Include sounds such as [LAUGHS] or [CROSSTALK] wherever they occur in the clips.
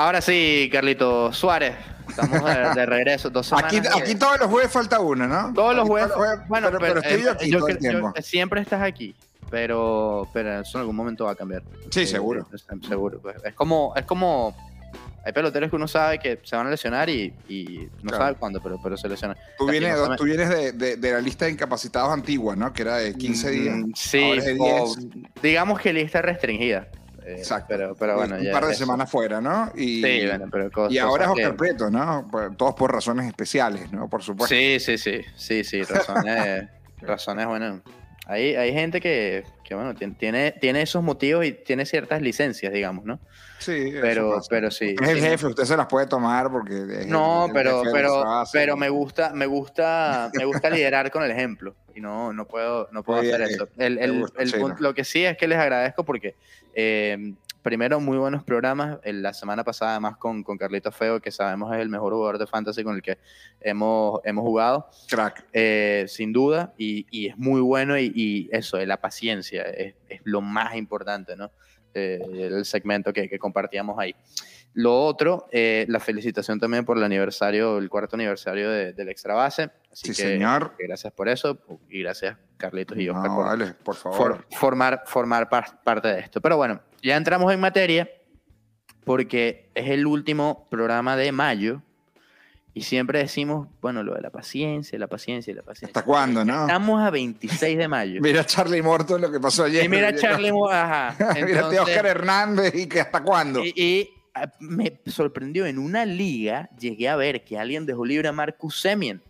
Ahora sí, Carlito Suárez. Estamos de, regreso. Dos aquí, aquí todos los jueves falta uno, ¿no? Todos los jueves. bueno, pero, estoy eh, aquí todo el tiempo. siempre estás aquí, pero, pero eso en algún momento va a cambiar. Sí, seguro. seguro. Pues. Es como, es como hay peloteros que uno sabe que se van a lesionar y, no sabe cuándo, pero, pero se lesionan. Tú vienes, tú vienes de, de, la lista de incapacitados antigua, ¿no? Que era de 15 mm, días. Sí, digamos que lista restringida. Eh, Exacto. Pero, pero bueno, un par de semanas fuera, ¿no? Y, sí, bueno, pero y ahora es Oscar Preto, ¿no? Todos por razones especiales, ¿no? Por supuesto. Sí, sí, sí. Sí, sí, razones, [LAUGHS] razones bueno. Hay, hay gente que, que, bueno, tiene, tiene esos motivos y tiene ciertas licencias, digamos, ¿no? Sí, pero, pero sí. Es el jefe, usted se las puede tomar porque. no, pero, pero, pero me gusta, me gusta, me gusta liderar con el ejemplo y no, no puedo, no puedo hacer eso. El, el, el, lo que sí es que les agradezco porque eh, primero, muy buenos programas. La semana pasada, además, con, con Carlito Feo, que sabemos es el mejor jugador de fantasy con el que hemos, hemos jugado. Crack. Eh, sin duda. Y, y, es muy bueno. Y, y eso, la paciencia es, es, lo más importante, ¿no? Eh, el segmento que, que, compartíamos ahí. Lo otro, eh, la felicitación también por el aniversario, el cuarto aniversario de, del Extra Base. sí, señor. Gracias por eso y gracias Carlitos y Oscar por, vale, por, favor. formar, formar parte de esto. Pero bueno, ya entramos en materia porque es el último programa de mayo y siempre decimos, bueno, lo de la paciencia, la paciencia, la paciencia. ¿Hasta cuándo, no? Estamos a 26 de mayo. [LAUGHS] mira Charlie Morton lo que pasó ayer. Y mira [LAUGHS] Charlie Morton, ajá. [LAUGHS] mira Oscar Hernández y que hasta cuándo. Y, ah, me sorprendió, en una liga llegué a ver que alguien dejó libre a Marcus Semien.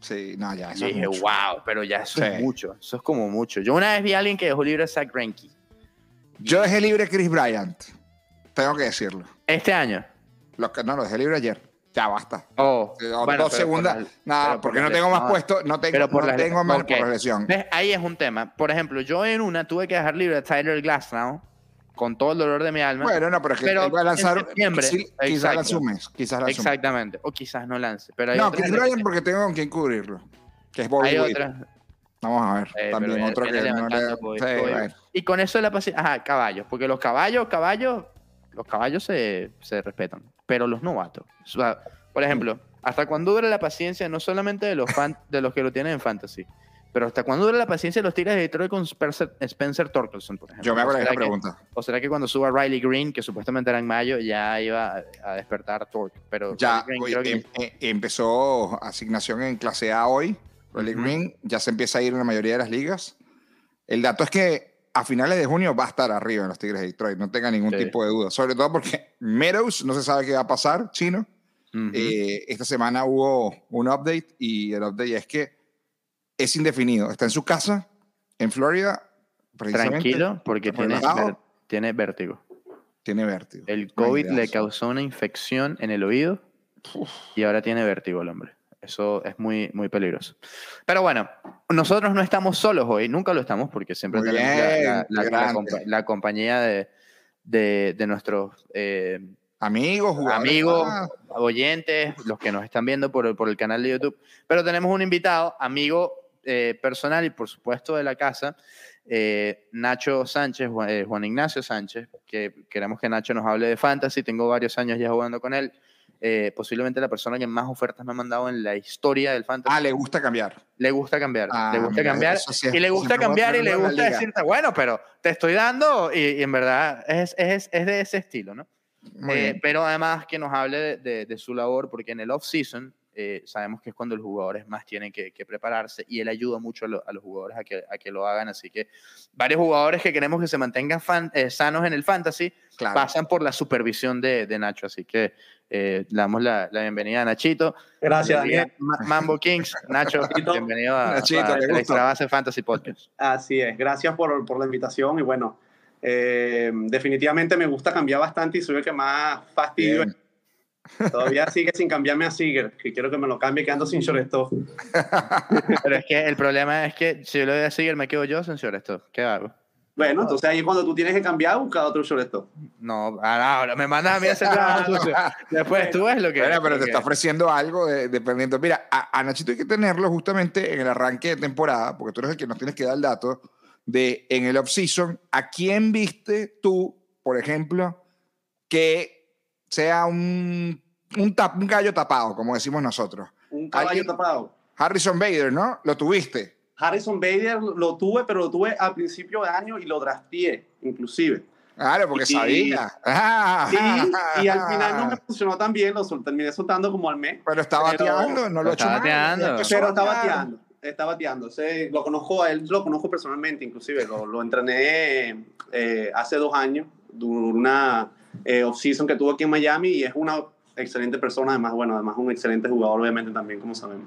Sí, no, ya, eso y dije, wow, pero ya eso es mucho, eso es como mucho. Yo una vez vi a alguien que dejó libre a Zach Greinke. Yo dejé libre a Chris Bryant, tengo que decirlo. ¿Este año? Lo que, no, lo dejé libre ayer. Ya basta. Oh, dos segundas. Nada, porque no tengo más puesto, no tengo, no tengo más por lesión. Ahí es un tema. Por ejemplo, yo en una tuve que dejar libre a Tyler Glasnow con todo el dolor de mi alma. Bueno, no, pero es que pero va a lanzar en septiembre. Quizás lance un mes. Quizás lance Exactamente. O quizás no lance. Pero no, Chris Bryant porque tengo con quien cubrirlo. Que es Bobby Hay otra. Vamos a ver. Eh, también otro que no le... Y con eso la paciencia. Ajá, caballos. Porque los caballos, caballos, los caballos se, se respetan. Pero los novatos. por ejemplo, ¿hasta cuándo dura la paciencia no solamente de los, fan, de los que lo tienen en fantasy? Pero ¿hasta cuándo dura la paciencia de los Tigres de Detroit con Spencer, Spencer Torkelson, por ejemplo? Yo me hago la pregunta. ¿O será que cuando suba Riley Green, que supuestamente era en mayo, ya iba a, despertar Torque? Pero ya em, eh, empezó asignación en clase A hoy. Riley Green ya se empieza a ir en la mayoría de las ligas. El dato es que a finales de junio va a estar arriba en los Tigres de Detroit, no tenga ningún tipo de duda. Sobre todo porque Meadows no se sabe qué va a pasar, chino. Eh, esta semana hubo un update y el update es que es indefinido. Está en su casa, en Florida. Tranquilo, porque tiene, tiene vértigo. Tiene vértigo. El COVID le causó una infección en el oído y ahora tiene vértigo el hombre. Eso es muy, muy peligroso. Pero bueno, nosotros no estamos solos hoy, nunca lo estamos porque siempre tenemos la, compañía de, de, nuestros eh, amigos, amigos, oyentes, los que nos están viendo por, por el canal de YouTube. Pero tenemos un invitado, amigo eh, personal y por supuesto de la casa, eh, Nacho Sánchez, Juan Ignacio Sánchez, que queremos que Nacho nos hable de fantasy, tengo varios años ya jugando con él. Eh, posiblemente la persona que más ofertas me ha mandado en la historia del fantasy. Ah, le gusta cambiar. Le gusta cambiar. le ah, gusta cambiar. y le gusta cambiar y le gusta decirte, bueno, pero te estoy dando y, en verdad es, es, es, de ese estilo, ¿no? Eh, pero además que nos hable de, de, su labor, porque en el off-season eh, sabemos que es cuando los jugadores más tienen que, prepararse y él ayuda mucho a, los jugadores a que, a que, lo hagan. Así que varios jugadores que queremos que se mantengan eh, sanos en el fantasy pasan por la supervisión de, de Nacho. Así que eh, le damos la, la, bienvenida a Nachito. Gracias, Daniel. Mambo Kings, Nacho, [LAUGHS] bienvenido a, Nachito, Extra Base Fantasy Podcast. Así es, gracias por, por la invitación y bueno. definitivamente me gusta cambiar bastante y soy el que más fastidio Todavía sigue sin cambiarme a Seager, que quiero que me lo cambie quedando sin shortstop. [LAUGHS] Pero es que el problema es que si yo le doy a Seager me quedo yo sin shortstop. ¿Qué hago? Bueno, entonces ahí cuando tú tienes que cambiar, busca otro shortstop. No, ahora me mandas a mí a hacer trabajo [LAUGHS] sucio. Después tú ves lo que... pero te está ofreciendo algo dependiendo. Mira, a, a, Nachito hay que tenerlo justamente en el arranque de temporada, porque tú eres el que nos tienes que dar el dato de en el off-season, ¿a quién viste tú, por ejemplo, que sea un, un, un gallo tapado, como decimos nosotros. Un caballo tapado. Harrison Bader, ¿no? Lo tuviste. Harrison Bader lo tuve, pero lo tuve al principio de año y lo drafteé, inclusive. Claro, porque sabía. [LAUGHS] y, al final no me funcionó tan bien, lo terminé soltando como al mes. Pero estaba bateando, no lo he hecho bateando. Pero está bateando, está bateando. lo conozco a él, lo conozco personalmente, inclusive. Lo, lo entrené eh, hace dos años, una eh, off-season que tuvo aquí en Miami y es una excelente persona, además, bueno, además un excelente jugador, obviamente, también, como sabemos.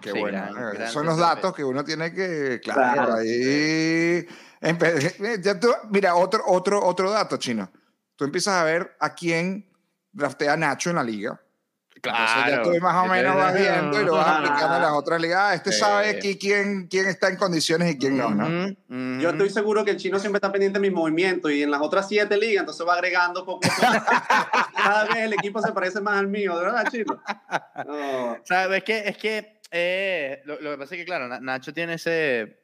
Qué bueno. son los datos que uno tiene que, claro, ahí. [LAUGHS] mira, otro, otro, otro dato, chino. Tú empiezas a ver a quién draftea Nacho en la liga. Claro. ya tú más o menos vas viendo y lo vas aplicando a las otras ligas. Ah, este sabe aquí quién, quién está en condiciones y quién no, ¿no? Yo estoy seguro que el chino siempre está pendiente de mis movimientos y en las otras siete ligas, entonces va agregando poco. [LAUGHS] Cada vez el equipo se parece más al mío, ¿de verdad, chino? ¿Sabes? Es que, es que eh, lo, que pasa es que, claro, Nacho tiene ese.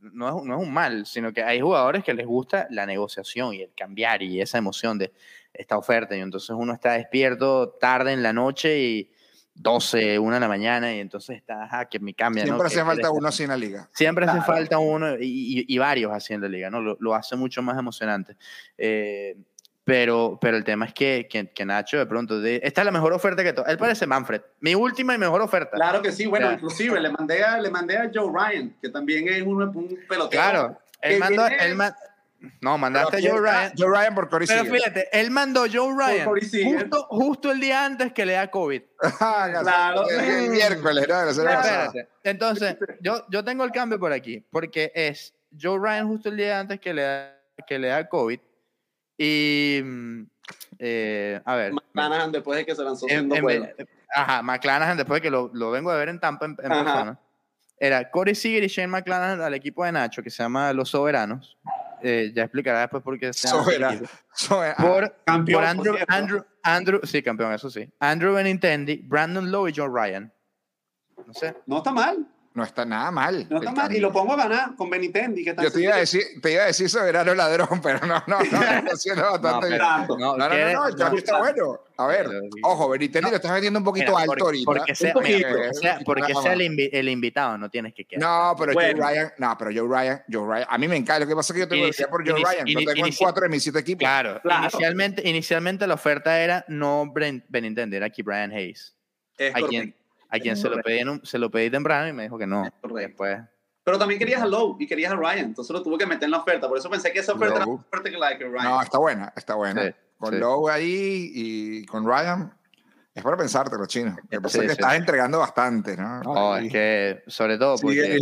No es, no es un mal, sino que hay jugadores que les gusta la negociación y el cambiar y esa emoción de esta oferta. Y entonces uno está despierto tarde en la noche y 12, 1 de la mañana y entonces está, ah, que me cambia. Siempre hace falta uno así en la liga. Siempre hace falta uno y, y, varios así en la liga, ¿no? Lo, lo hace mucho más emocionante. Eh, pero, pero el tema es que, que, Nacho de pronto, esta es la mejor oferta que todo. Él parece Manfred. Mi última y mejor oferta. Claro que sí. Bueno, inclusive le mandé, a, le mandé a Joe Ryan, que también es un, un pelotero. Claro. Él mandó, él no, mandaste a Joe Ryan. Joe Ryan por Corey Pero fíjate, él mandó Joe Ryan justo, justo, el día antes que le da COVID. [LAUGHS] Ah, claro. El miércoles, ¿no? Espérate. Entonces, yo, yo tengo el cambio por aquí, porque es Joe Ryan justo el día antes que le da, que le da COVID y, mm, eh, a ver. McClanahan después de que se lanzó siendo bueno. Ajá, McClanahan después de que lo, lo, vengo a ver en Tampa en, persona. Era Corey Seager y Shane McClanahan al equipo de Nacho, que se llama Los Soberanos. Eh, ya explicará después por qué se llama. Soberano. Por, campeón, por Andrew, Andrew, Andrew, sí, campeón, eso sí. Andrew Benintendi, Brandon Lowe y John Ryan. No sé. No está mal. No está nada mal. No está mal. Y lo pongo a ganar con Benitendi. Que Yo te iba, a decir, te iba a decir soberano ladrón, [LAUGHS] pero no, no, no. Está siendo bastante bien. No, no, no, no, no, está bueno. A ver, ojo, Benitendi lo estás vendiendo un poquito alto ahorita. Porque sea, porque sea, el, invitado, no tienes que quedar. No, pero Joe Ryan, no, pero Joe Ryan, Joe Ryan, a mí me encanta. Lo que pasa es que yo tengo que por Joe Ryan. Lo tengo en cuatro de mis siete equipos. Claro, Inicialmente, inicialmente la oferta era no Benintendi, era aquí Brian Hayes. Es correcto a quien se lo, pedí se lo pedí temprano y me dijo que no. Después. Pero también querías a Lowe y querías a Ryan, entonces lo tuve que meter en la oferta. Por eso pensé que esa oferta era más fuerte que la de Ryan. No, está buena, está buena. con Lowe ahí y con Ryan, es para pensártelo, chino. Que pasa que estás entregando bastante, ¿no? No, es que, sobre todo, [LAUGHS] porque,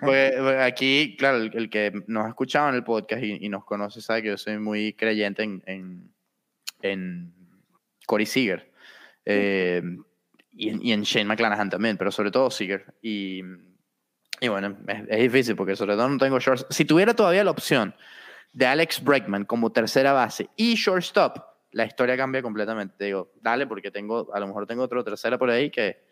porque, aquí, claro, el, que nos ha escuchado en el podcast y, nos conoce sabe que yo soy muy creyente en, en, en Corey Seager. Eh, y, en Shane McClanahan también, pero sobre todo Seager. Y, y bueno, es, difícil porque sobre todo no tengo shorts. Si tuviera todavía la opción de Alex Bregman como tercera base y shortstop, la historia cambia completamente. digo, dale, porque tengo, a lo mejor tengo otro tercera por ahí que,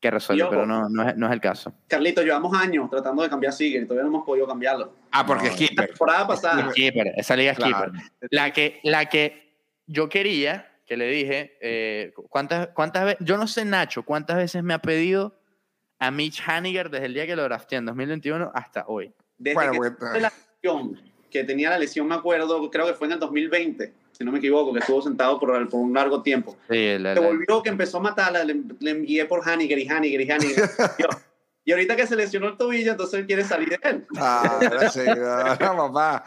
que resuelve, pero no, no, es, no es el caso. Carlito, llevamos años tratando de cambiar Seager y todavía no hemos podido cambiarlo. Ah, porque es keeper. La temporada pasada. Keeper, esa liga es keeper. La que, la que yo quería que le dije, eh, ¿cuántas, cuántas veces, yo no sé Nacho, cuántas veces me ha pedido a Mitch Haniger desde el día que lo drafté en 2021 hasta hoy. Desde que, pues, la lesión, que tenía la lesión, me acuerdo, creo que fue en el 2020, si no me equivoco, que estuvo sentado por, por un largo tiempo. Sí, Se volvió que empezó a matarla, le, le envié por Haniger y Haniger y Haniger. [LAUGHS] Y ahorita que se lesionó el tobillo, entonces él quiere salir de él. Ah, sí, no, papá.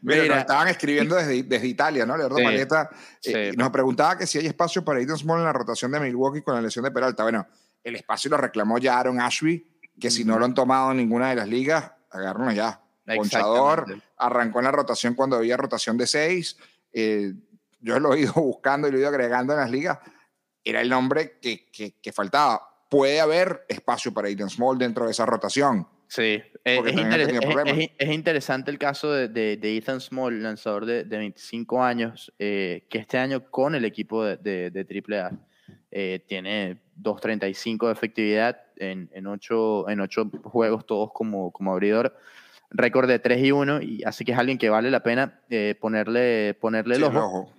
Mira, nos estaban escribiendo desde, desde Italia, ¿no? Leonardo Maleta eh, nos preguntaba que si hay espacio para Eden Small en la rotación de Milwaukee con la lesión de Peralta. Bueno, el espacio lo reclamó ya Aaron Ashby, que si no lo han tomado en ninguna de las ligas, agárrenlo ya. Ponchador, arrancó en la rotación cuando había rotación de seis. Eh, yo lo he ido [LAUGHS] buscando y lo he ido agregando en las ligas era el nombre que, que, faltaba. Puede haber espacio para Aiden Small dentro de esa rotación. Sí, es, es, interesante el caso de, de, Ethan Small, lanzador de, de 25 años, eh, que este año con el equipo de, de, AAA eh, tiene 2.35 de efectividad en, en, 8, en ocho juegos, todos como, como abridor. récord de 3 y 1, y así que es alguien que vale la pena eh, ponerle, ponerle el ojo.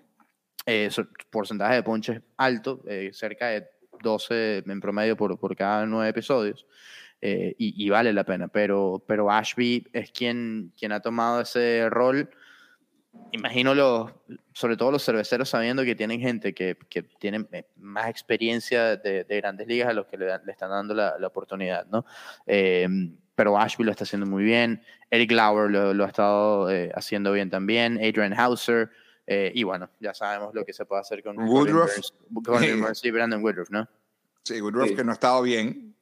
Eh, porcentaje de ponches alto, eh, cerca de 12 en promedio por, por cada 9 episodios. Y, y, vale la pena, pero, pero Ashby es quien, quien ha tomado ese rol imagino los, sobre todo los cerveceros sabiendo que tienen gente que, que tienen eh, más experiencia de, de, grandes ligas a los que le, están dando la, la oportunidad, ¿no? Eh, pero Ashby lo está haciendo muy bien, Eric Lauer lo, lo ha estado eh, haciendo bien también, Adrian Hauser, eh, y bueno, ya sabemos lo que se puede hacer con Woodruff. y Brandon Woodruff, ¿no? Sí, Woodruff que no ha estado bien,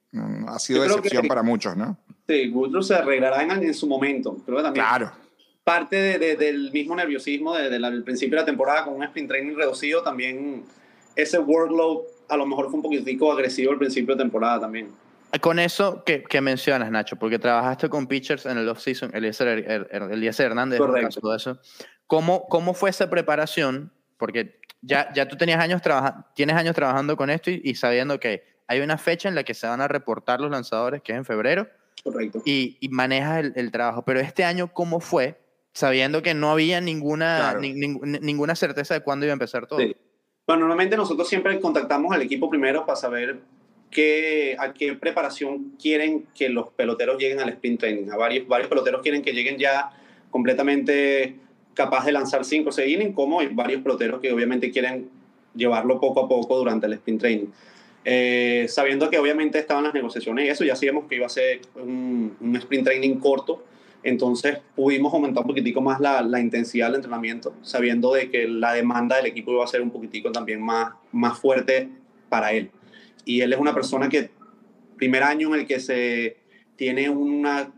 ha sido decepción para muchos, ¿no? Sí, Woodruff se arreglará en, en su momento, pero también... Claro parte de, del mismo nerviosismo desde el principio de la temporada con un sprint training reducido, también ese workload a lo mejor fue un poquitico agresivo al principio de temporada también. Con eso que, que mencionas, Nacho, porque trabajaste con pitchers en el off-season, Eliezer, Hernández, Correcto. todo eso. ¿Cómo, ¿Cómo fue esa preparación? Porque ya, ya tú tenías años tienes años trabajando con esto y, y, sabiendo que hay una fecha en la que se van a reportar los lanzadores, que es en febrero. Correcto. Y, y manejas el, el, trabajo. Pero este año, ¿cómo fue? sabiendo que no había ninguna, ninguna certeza de cuándo iba a empezar todo. Bueno, normalmente nosotros siempre contactamos al equipo primero para saber qué, a qué preparación quieren que los peloteros lleguen al sprint training. A varios, varios peloteros quieren que lleguen ya completamente capaz de lanzar 5 o 6 innings, como hay varios peloteros que obviamente quieren llevarlo poco a poco durante el sprint training. Eh, sabiendo que obviamente estaban las negociaciones y eso, ya sabíamos que iba a ser un, un sprint training corto, entonces pudimos aumentar un poquitico más la, la, intensidad del entrenamiento, sabiendo de que la demanda del equipo iba a ser un poquitico también más, más fuerte para él. Y él es una persona que, primer año en el que se tiene una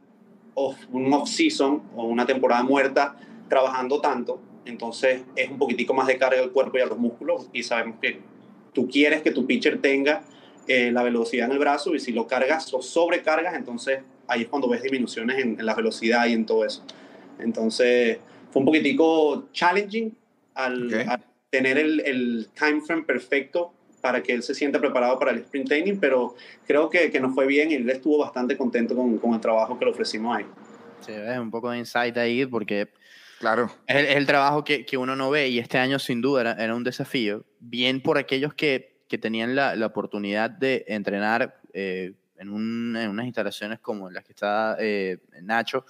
off, un off-season o una temporada muerta trabajando tanto, entonces es un poquitico más de carga al cuerpo y a los músculos y sabemos que tú quieres que tu pitcher tenga eh, la velocidad en el brazo y si lo cargas o sobrecargas, entonces ahí es cuando ves disminuciones en, en la velocidad y en todo eso. Entonces, fue un poquitico challenging al, okay. al tener el, el, time frame perfecto para que él se sienta preparado para el sprint training, pero creo que, que nos fue bien y él estuvo bastante contento con, con el trabajo que le ofrecimos ahí. Sí, es un poco de insight ahí porque claro. es, el, es el trabajo que, que, uno no ve y este año sin duda era, era un desafío, bien por aquellos que, que tenían la, la oportunidad de entrenar eh, en, un, en, unas instalaciones como las que está eh, Nacho,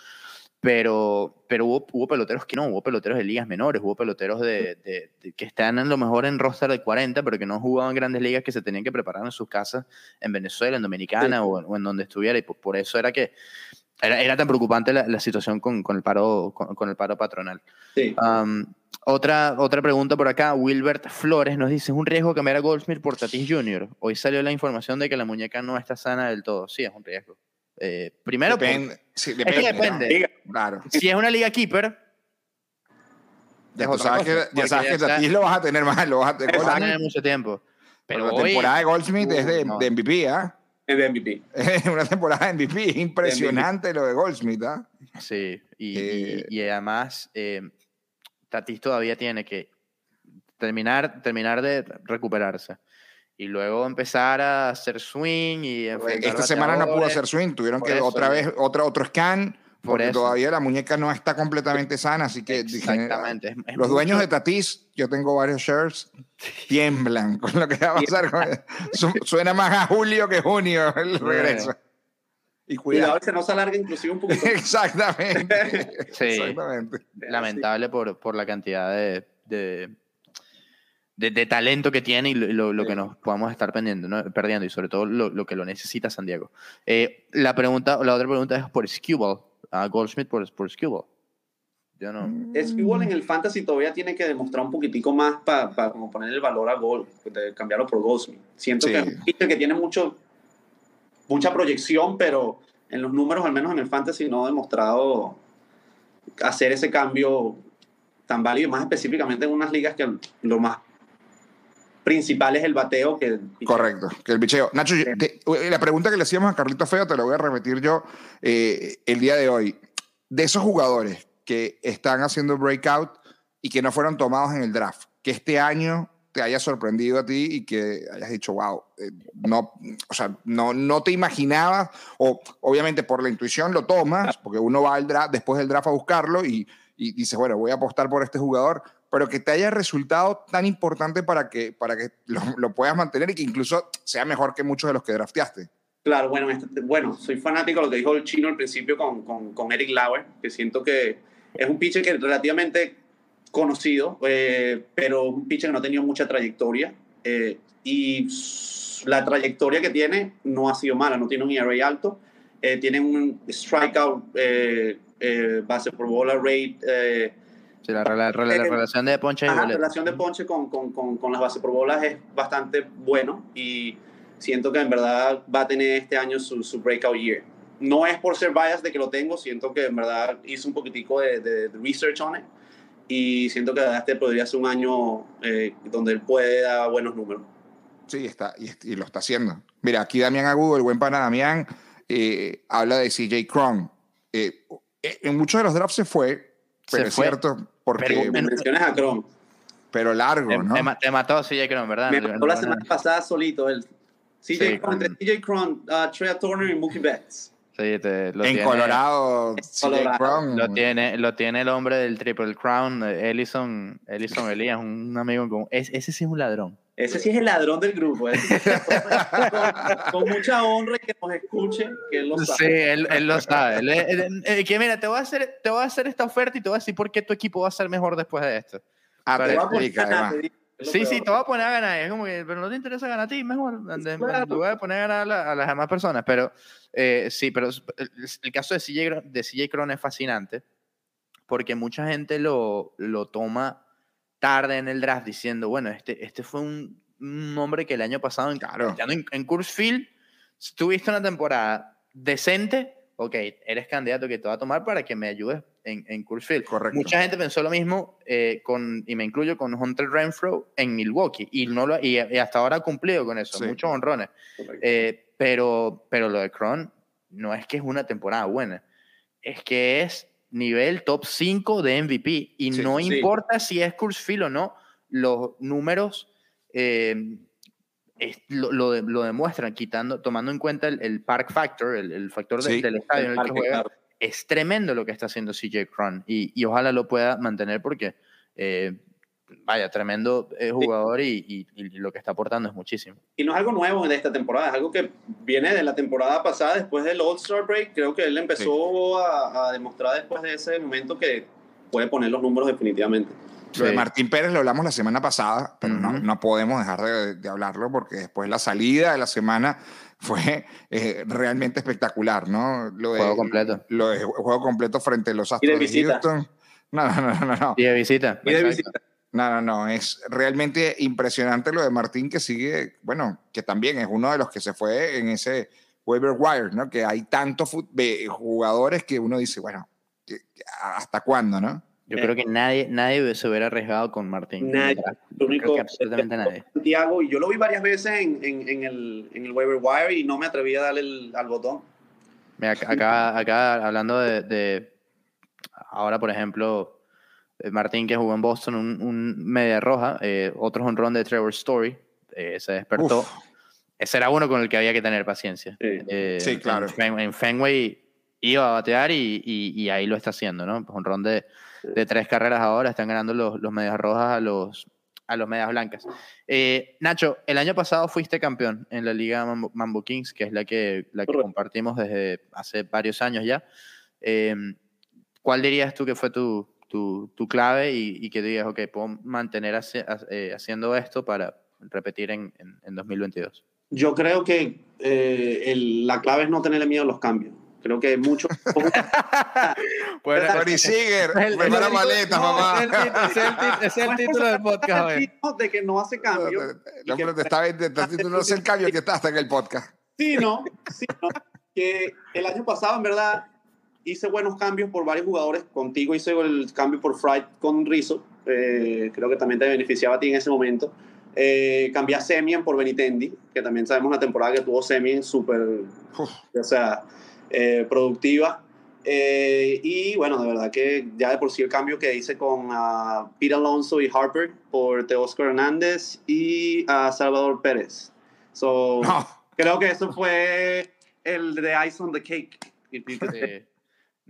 pero, pero hubo, hubo, peloteros que no, hubo peloteros de ligas menores, hubo peloteros de, de, de, que están a lo mejor en roster de 40, pero que no jugaban grandes ligas, que se tenían que preparar en sus casas en Venezuela, en Dominicana sí. o, o, en donde estuviera, y por, por eso era que era, era tan preocupante la, la situación con, con, el paro, con, con, el paro patronal. Sí. Um, otra, otra pregunta por acá, Wilbert Flores nos dice, ¿es un riesgo cambiar a Goldsmith por Tatis Jr.? Hoy salió la información de que la muñeca no está sana del todo. Sí, es un riesgo. Eh, primero, depende. Por, sí, depende, es que depende. ¿no? Claro. Si es una liga keeper, ya tú sabes que, ya sabes que Tatis lo vas a tener más, lo vas a tener, vas a tener mucho tiempo. Pero, Pero la temporada de Goldsmith uh, es de, no. de MVP, ¿ah? ¿eh? Es de MVP. [LAUGHS] Es una temporada de MVP. Impresionante de MVP. lo de Goldsmith, ¿ah? Sí, y, eh, y, y además eh, Tatis todavía tiene que terminar, terminar de recuperarse y luego empezar a hacer swing y esta semana no pudo hacer swing tuvieron que eso, otra vez otra otro scan porque por todavía la muñeca no está completamente sana así que exactamente dije, es, es los mucho... dueños de Tatis yo tengo varios shirts tiemblan con lo que va a pasar con, [LAUGHS] suena más a julio que junio el regreso y cuidado que no se alargue inclusive un poquito. [LAUGHS] [LAUGHS] Exactamente. sí. Exactamente. Lamentable por, por la cantidad de, de, de, de, talento que tiene y lo, lo sí. que nos podamos estar perdiendo, ¿no? perdiendo y sobre todo lo, lo, que lo necesita San Diego. Eh, la, pregunta, la otra pregunta es por Skubal, a Goldschmidt por, por Skubal. Yo no. Skubal en el fantasy todavía tiene que demostrar un poquitico más para pa, como poner el valor a Gold, de cambiarlo por Goldsmith. Siento sí. que, que tiene mucho mucha proyección, pero en los números, al menos en el fantasy, no ha demostrado hacer ese cambio tan válido, más específicamente en unas ligas que lo más principal es el bateo que el Correcto, que el bicheo. Nacho, te, la pregunta que le hacíamos a Carlito Feo te la voy a repetir yo eh, el día de hoy. De esos jugadores que están haciendo breakout y que no fueron tomados en el draft, que este año te haya sorprendido a ti y que hayas dicho, wow, eh, no, o sea, no, no te imaginabas, o obviamente por la intuición lo tomas, porque uno va al draft, después del draft a buscarlo y, y dices, bueno, voy a apostar por este jugador, pero que te haya resultado tan importante para que, para que lo, lo puedas mantener y que incluso sea mejor que muchos de los que drafteaste. Claro, bueno, este, bueno, soy fanático de lo que dijo el chino al principio con, con, con Eric Lauer, que siento que es un pitcher que relativamente conocido, eh, pero un pitcher que no ha tenido mucha trayectoria. Eh, y la trayectoria que tiene no ha sido mala, no tiene un ERA alto, eh, tiene un strikeout, base por bola rate. Sí, la, relación de ponche la relación de ponche con, con, con, con, las bases por bolas es bastante bueno y siento que en verdad va a tener este año su, su breakout year. No es por ser bias de que lo tengo, siento que en verdad hice un poquitico de, de, de research on it y siento que este podría ser un año eh, donde él puede dar buenos números. Sí, está, y, lo está haciendo. Mira, aquí Damián Agudo, el buen pana Damián, eh, habla de CJ Cron. Eh, en muchos de los drafts se fue, pero es cierto, porque... Pero, mencionas a Cron. Pero largo, ¿no? Te, mató CJ Cron, ¿verdad? Me mató la semana pasada solito él. CJ Cron, entre CJ Cron, uh, Trey Turner y Mookie Betts en Colorado, Lo tiene, lo tiene el hombre del Triple Crown, Ellison, Ellison Elías, un amigo con, ese sí es un ladrón. Ese sí es el ladrón del grupo. con, mucha honra y que nos escuche, que él lo sabe. Sí, él, él lo sabe. que mira, te voy, a hacer, te voy a hacer esta oferta y te voy a decir por qué tu equipo va a ser mejor después de esto. Ah, te explica, Sí, sí, te voy a poner a ganar. Es como que, pero no te interesa ganar a ti, mejor. Te voy a poner a ganar a, las demás personas. Pero eh, sí, pero el, caso de CJ, de CJ Cron es fascinante porque mucha gente lo, lo toma tarde en el draft diciendo, bueno, este, este fue un, un hombre que el año pasado en, claro. en, en Field tuviste una temporada decente, ok, eres candidato que te va a tomar para que me ayudes en, en Correcto. Mucha gente pensó lo mismo, eh, con, y me incluyo con Hunter Renfro en Milwaukee, y, no lo, y, hasta ahora ha cumplido con eso, muchos honrones. Eh, pero, pero lo de Cron no es que es una temporada buena, es que es nivel top 5 de MVP, y no importa si es Field o no, los números... Eh, lo, lo, demuestran, quitando, tomando en cuenta el, park factor, el, factor del estadio en el que juega, es tremendo lo que está haciendo CJ Cron. Y, y ojalá lo pueda mantener porque, eh, vaya, tremendo eh, jugador y, y, lo que está aportando es muchísimo. Y no es algo nuevo de esta temporada, es algo que viene de la temporada pasada, después del All-Star Break. Creo que él empezó a, a, demostrar después de ese momento que puede poner los números definitivamente. Lo de Martín Pérez lo hablamos la semana pasada, pero no, no, podemos dejar de, de, hablarlo porque después la salida de la semana fue eh, realmente espectacular, ¿no? Lo de, juego completo. Lo de juego completo frente a los Astros de, de, Houston. No, no, no, no, Y de visita. Y de visita. No, no, no, es realmente impresionante lo de Martín que sigue, bueno, que también es uno de los que se fue en ese waiver wire, ¿no? Que hay tantos jugadores que uno dice, bueno, ¿hasta cuándo, no? Yo creo que nadie, nadie se hubiera arriesgado con Martín. Nadie. único, absolutamente nadie. Santiago, y yo lo vi varias veces en, en, en, el, en el waiver wire y no me atreví a darle el, al botón. Mira, acá, acá hablando de, de, ahora, por ejemplo, eh, Martín que jugó en Boston, un, un media roja, eh, otro honrón de Trevor Story, eh, se despertó. Uf. Ese era uno con el que había que tener paciencia. Sí, eh, sí claro. En, en, Fenway iba a batear y, y, y ahí lo está haciendo, ¿no? Honrón de de tres carreras ahora, están ganando los, los medias rojas a los, a los medias blancas. Eh, Nacho, el año pasado fuiste campeón en la Liga Mambo, Kings, que es la que, la que compartimos desde hace varios años ya. Eh, ¿Cuál dirías tú que fue tu, tu, tu clave y, y, que digas, ok, puedo mantener hace, eh, haciendo esto para repetir en, en, en 2022? Yo creo que eh, el, la clave es no tenerle miedo a los cambios. Creo que mucho. [LAUGHS] bueno, Tony Seeger, prepara maletas, no, mamá. Es el, [LAUGHS] título del podcast. De que no hace cambio. No, pero te está no es el cambio que está hasta en el podcast. Sí, no, sí, no. Que el año pasado, en verdad, hice buenos cambios por varios jugadores. Contigo hice el cambio por Fright con Rizzo. Eh, creo que también te beneficiaba a ti en ese momento. Eh, cambié a Semien por Benitendi, que también sabemos la temporada que tuvo Semien súper. O sea eh, productiva. Eh, y bueno, de verdad que ya de por sí el cambio que hice con uh, Pete Alonso y Harper por Teoscar Hernández y a Salvador Pérez. So, Creo que eso fue el de Ice on the Cake.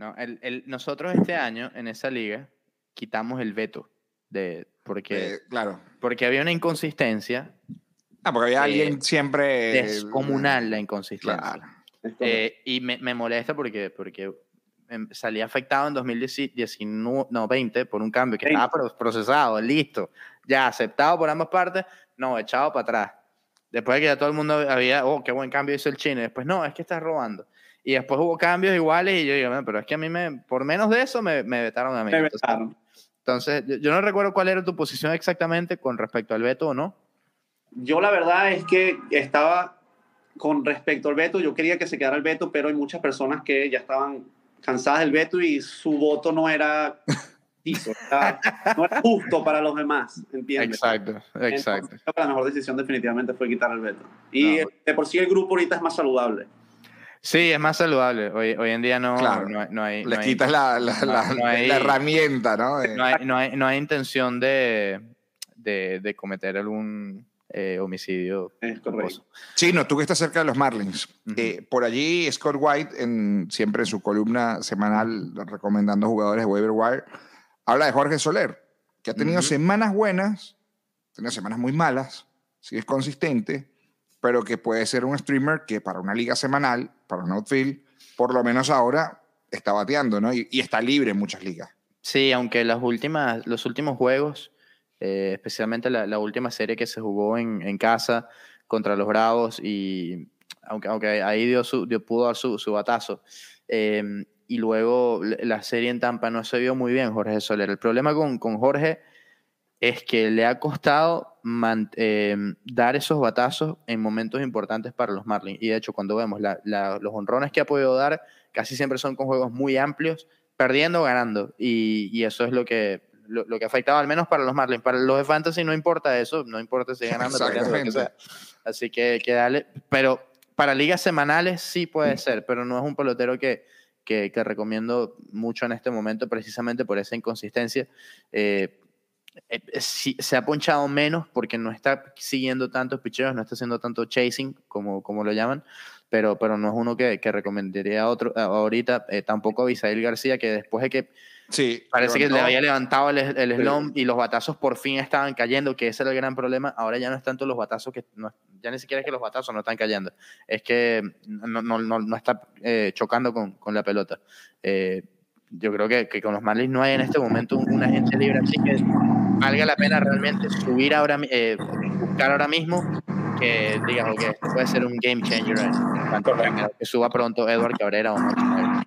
No, el, el, nosotros este año en esa liga quitamos el veto de porque, eh, claro. porque había una inconsistencia. Ah, porque había alguien siempre descomunal la inconsistencia. Eh, y me, me, molesta porque, porque em, salí afectado en 2019, no, 20 por un cambio que estaba procesado, listo, ya aceptado por ambas partes, no, echado para atrás. Después de que ya todo el mundo había, oh, qué buen cambio hizo el chino, después, no, es que estás robando. Y después hubo cambios iguales y yo digo, pero es que a mí me, por menos de eso me, me vetaron a mí. Me vetaron. Entonces, yo no recuerdo cuál era tu posición exactamente con respecto al veto o no. Yo la verdad es que estaba con respecto al veto, yo quería que se quedara el veto, pero hay muchas personas que ya estaban cansadas del veto y su voto no era, [LAUGHS] no era justo para los demás, ¿entiendes? Exacto, exacto. la mejor decisión definitivamente fue quitar el veto. Y de por sí el grupo ahorita es más saludable. Sí, es más saludable. Hoy, hoy en día no, no, hay, Le quitas la, la, la, herramienta, ¿no? No hay, no hay, no hay intención de, de, de cometer algún eh, homicidio. Es correcto. Chino, tú que estás cerca de los Marlins. Eh, por allí, Scott White, en, siempre en su columna semanal recomendando jugadores de waiver wire, habla de Jorge Soler, que ha tenido semanas buenas, ha tenido semanas muy malas, si es consistente, pero que puede ser un streamer que para una liga semanal, para un outfield, por lo menos ahora está bateando, ¿no? Y, está libre en muchas ligas. Sí, aunque las últimas, los últimos juegos, eh, especialmente la, última serie que se jugó en, en, casa contra los Bravos, y aunque, aunque ahí dio su, dio, pudo dar su, su batazo, eh, y luego la serie en Tampa no se vio muy bien Jorge Soler. El problema con, con Jorge es que le ha costado eh, dar esos batazos en momentos importantes para los Marlins. Y de hecho, cuando vemos los honrones que ha podido dar, casi siempre son con juegos muy amplios, perdiendo o ganando. Y, eso es lo que, lo, que ha afectado, al menos para los Marlins. Para los de Fantasy no importa eso, no importa si ganando o perdiendo. Así que, que dale. Pero para ligas semanales sí puede ser, pero no es un pelotero que, que, recomiendo mucho en este momento precisamente por esa inconsistencia. Eh, se ha ponchado menos porque no está siguiendo tantos picheos, no está haciendo tanto chasing, como, como lo llaman, pero, pero no es uno que, que recomendaría a otro, ahorita, eh, tampoco a Bisail García, que después de que sí, parece que le había levantado el, el slum y los batazos por fin estaban cayendo, que ese era el gran problema, ahora ya no es tanto los batazos, que no, ya ni siquiera es que los batazos no están cayendo, es que no, no, no, está chocando con, con, la pelota. Yo creo que, que, con los Marlins no hay en este momento un, agente libre así que valga la pena realmente subir ahora, eh, buscar ahora mismo que digas, ok, puede ser un game changer en que suba pronto Edward Cabrera o Max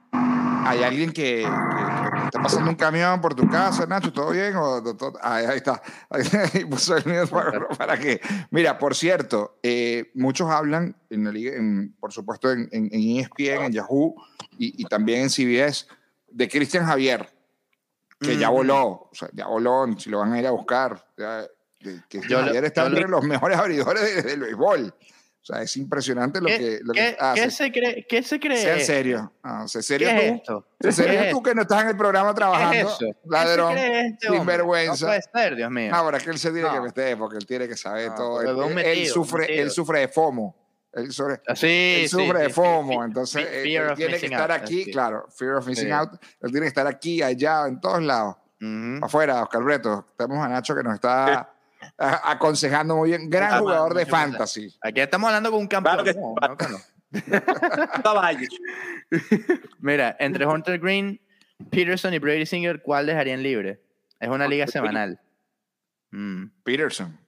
Hay alguien que, está pasando un camión por tu casa, Nacho, ¿todo bien? O, ahí, está. [LAUGHS] Ahí puso el mío para, para, que. Mira, por cierto, eh, muchos hablan, en la liga, por supuesto, en, en, ESPN, en Yahoo y, y también en CBS, de Cristian Javier que ya voló, o sea, ya voló, si lo van a ir a buscar. que ayer está entre los mejores abridores del béisbol. O sea, es impresionante lo que, lo que hace. ¿qué se cree? ¿Qué se cree? Sea en serio. No, sé serio ¿Qué tú. Es esto? ¿Sé serio es tú que no estás en el programa trabajando? ¿Qué es ladrón, este sinvergüenza. No puede ser, Dios mío. Ahora que él se tiene no. que meter porque él tiene que saber todo. Él, metido, él, sufre, él sufre de FOMO. Él, sobre, ah, sí, él sufre sí, de FOMO, sí, entonces él, tiene que estar out, aquí, claro, fear of missing out, él tiene que estar aquí, allá, en todos lados. Afuera, Oscar Breto. Tenemos a Nacho que nos está aconsejando muy bien. Gran jugador de fantasy. Aquí estamos hablando con un campeón. Claro que [LAUGHS] Mira, entre Hunter Green, Peterson y Brady Singer, ¿cuál dejarían libre? Es una liga semanal. Mm. Peterson.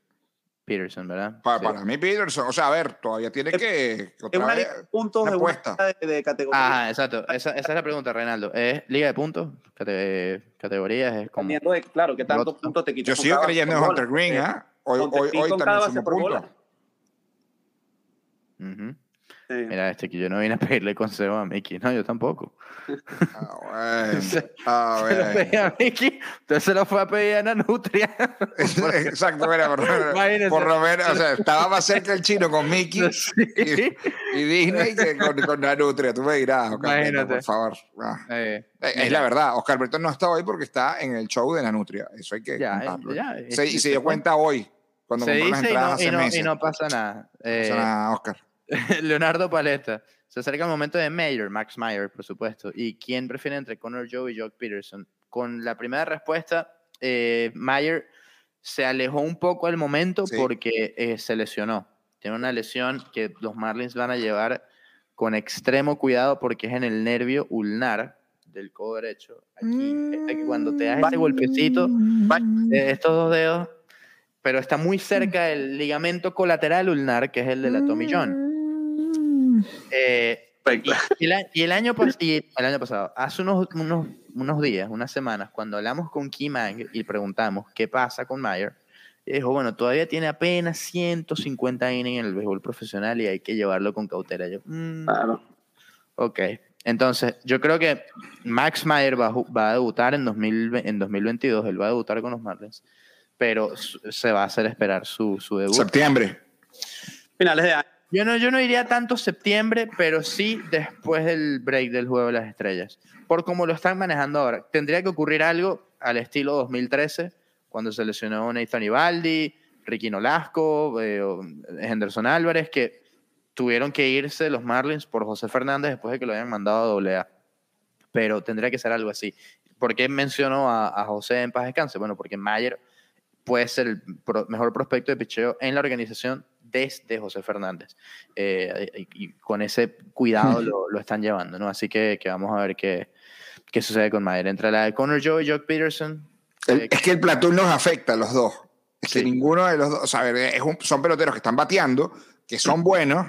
Peterson, ¿verdad? Para, mí Peterson, o sea, a ver, todavía tiene que... Es una liga de puntos de, puesta. de, categoría. Ah, exacto. Esa, esa, es la pregunta, Reinaldo. ¿Es liga de puntos? categorías? Es como... De, claro, ¿qué tantos puntos te quitas? Yo sigo creyendo en Hunter Green, ¿ah? ¿eh? Hoy, hoy, hoy también sumó puntos. Uh -huh. Mira, este que yo no vine a pedirle consejo a Mickey. No, yo tampoco. Ah, [LAUGHS] bueno. Ah, bueno. a Mickey, entonces se lo fue a pedir a Ana Nutria. [LAUGHS] Exacto, mira, por, por, lo menos, o sea, estaba más cerca el chino con Mickey [LAUGHS] y, Disney que con, con Nanutria. Tú me dirás, Oscar por favor. Ah. Eh, eh, es la verdad, Oscar Bertón no está hoy porque está en el show de Nanutria. Eso hay que ya, contarlo. Ya, se, y se dio cuenta hoy. Cuando se dice las entradas y no, y no, y no pasa nada. no pasa eh, nada, Oscar. [LAUGHS] Leonardo Paleta. Se acerca el momento de Mayer, Max Mayer, por supuesto. ¿Y quién prefiere entre Connor Joe y Jock Peterson? Con la primera respuesta, eh, Mayer se alejó un poco al momento porque eh, se lesionó. Tiene una lesión que los Marlins van a llevar con extremo cuidado porque es en el nervio ulnar del codo derecho. Aquí, cuando te das ese golpecito, eh, estos dos dedos, pero está muy cerca del ligamento colateral ulnar, que es el de la Tommy John. Eh, y, el, año, el año pasado, hace unos, unos, unos, días, unas semanas, cuando hablamos con Kim Mang y preguntamos qué pasa con Mayer, dijo, bueno, todavía tiene apenas 150 innings en el béisbol profesional y hay que llevarlo con cautela. Yo, mm, claro. Ok. Entonces, yo creo que Max Mayer va, va a debutar en, 2000, en 2022, él va a debutar con los Marlins, pero se va a hacer esperar su, su debut. Septiembre. Finales de año. Yo no, yo no iría tanto septiembre, pero sí después del break del Juego de las Estrellas. Por cómo lo están manejando ahora. Tendría que ocurrir algo al estilo 2013, cuando se lesionó Nathan Ibaldi, Ricky Nolasco, eh, Henderson Álvarez, que tuvieron que irse los Marlins por José Fernández después de que lo habían mandado a AA. Pero tendría que ser algo así. ¿Por qué mencionó a, José en paz descanse? Bueno, porque Mayer puede ser el mejor prospecto de picheo en la organización desde José Fernández. Eh, y, con ese cuidado lo, están llevando, ¿no? Así que, que vamos a ver qué, qué, sucede con Mayer. Entre la de Connor Joe y Jock Peterson. Eh, es que el platón nos afecta a los dos. Es que ninguno de los dos, o sea, son peloteros que están bateando, que son buenos,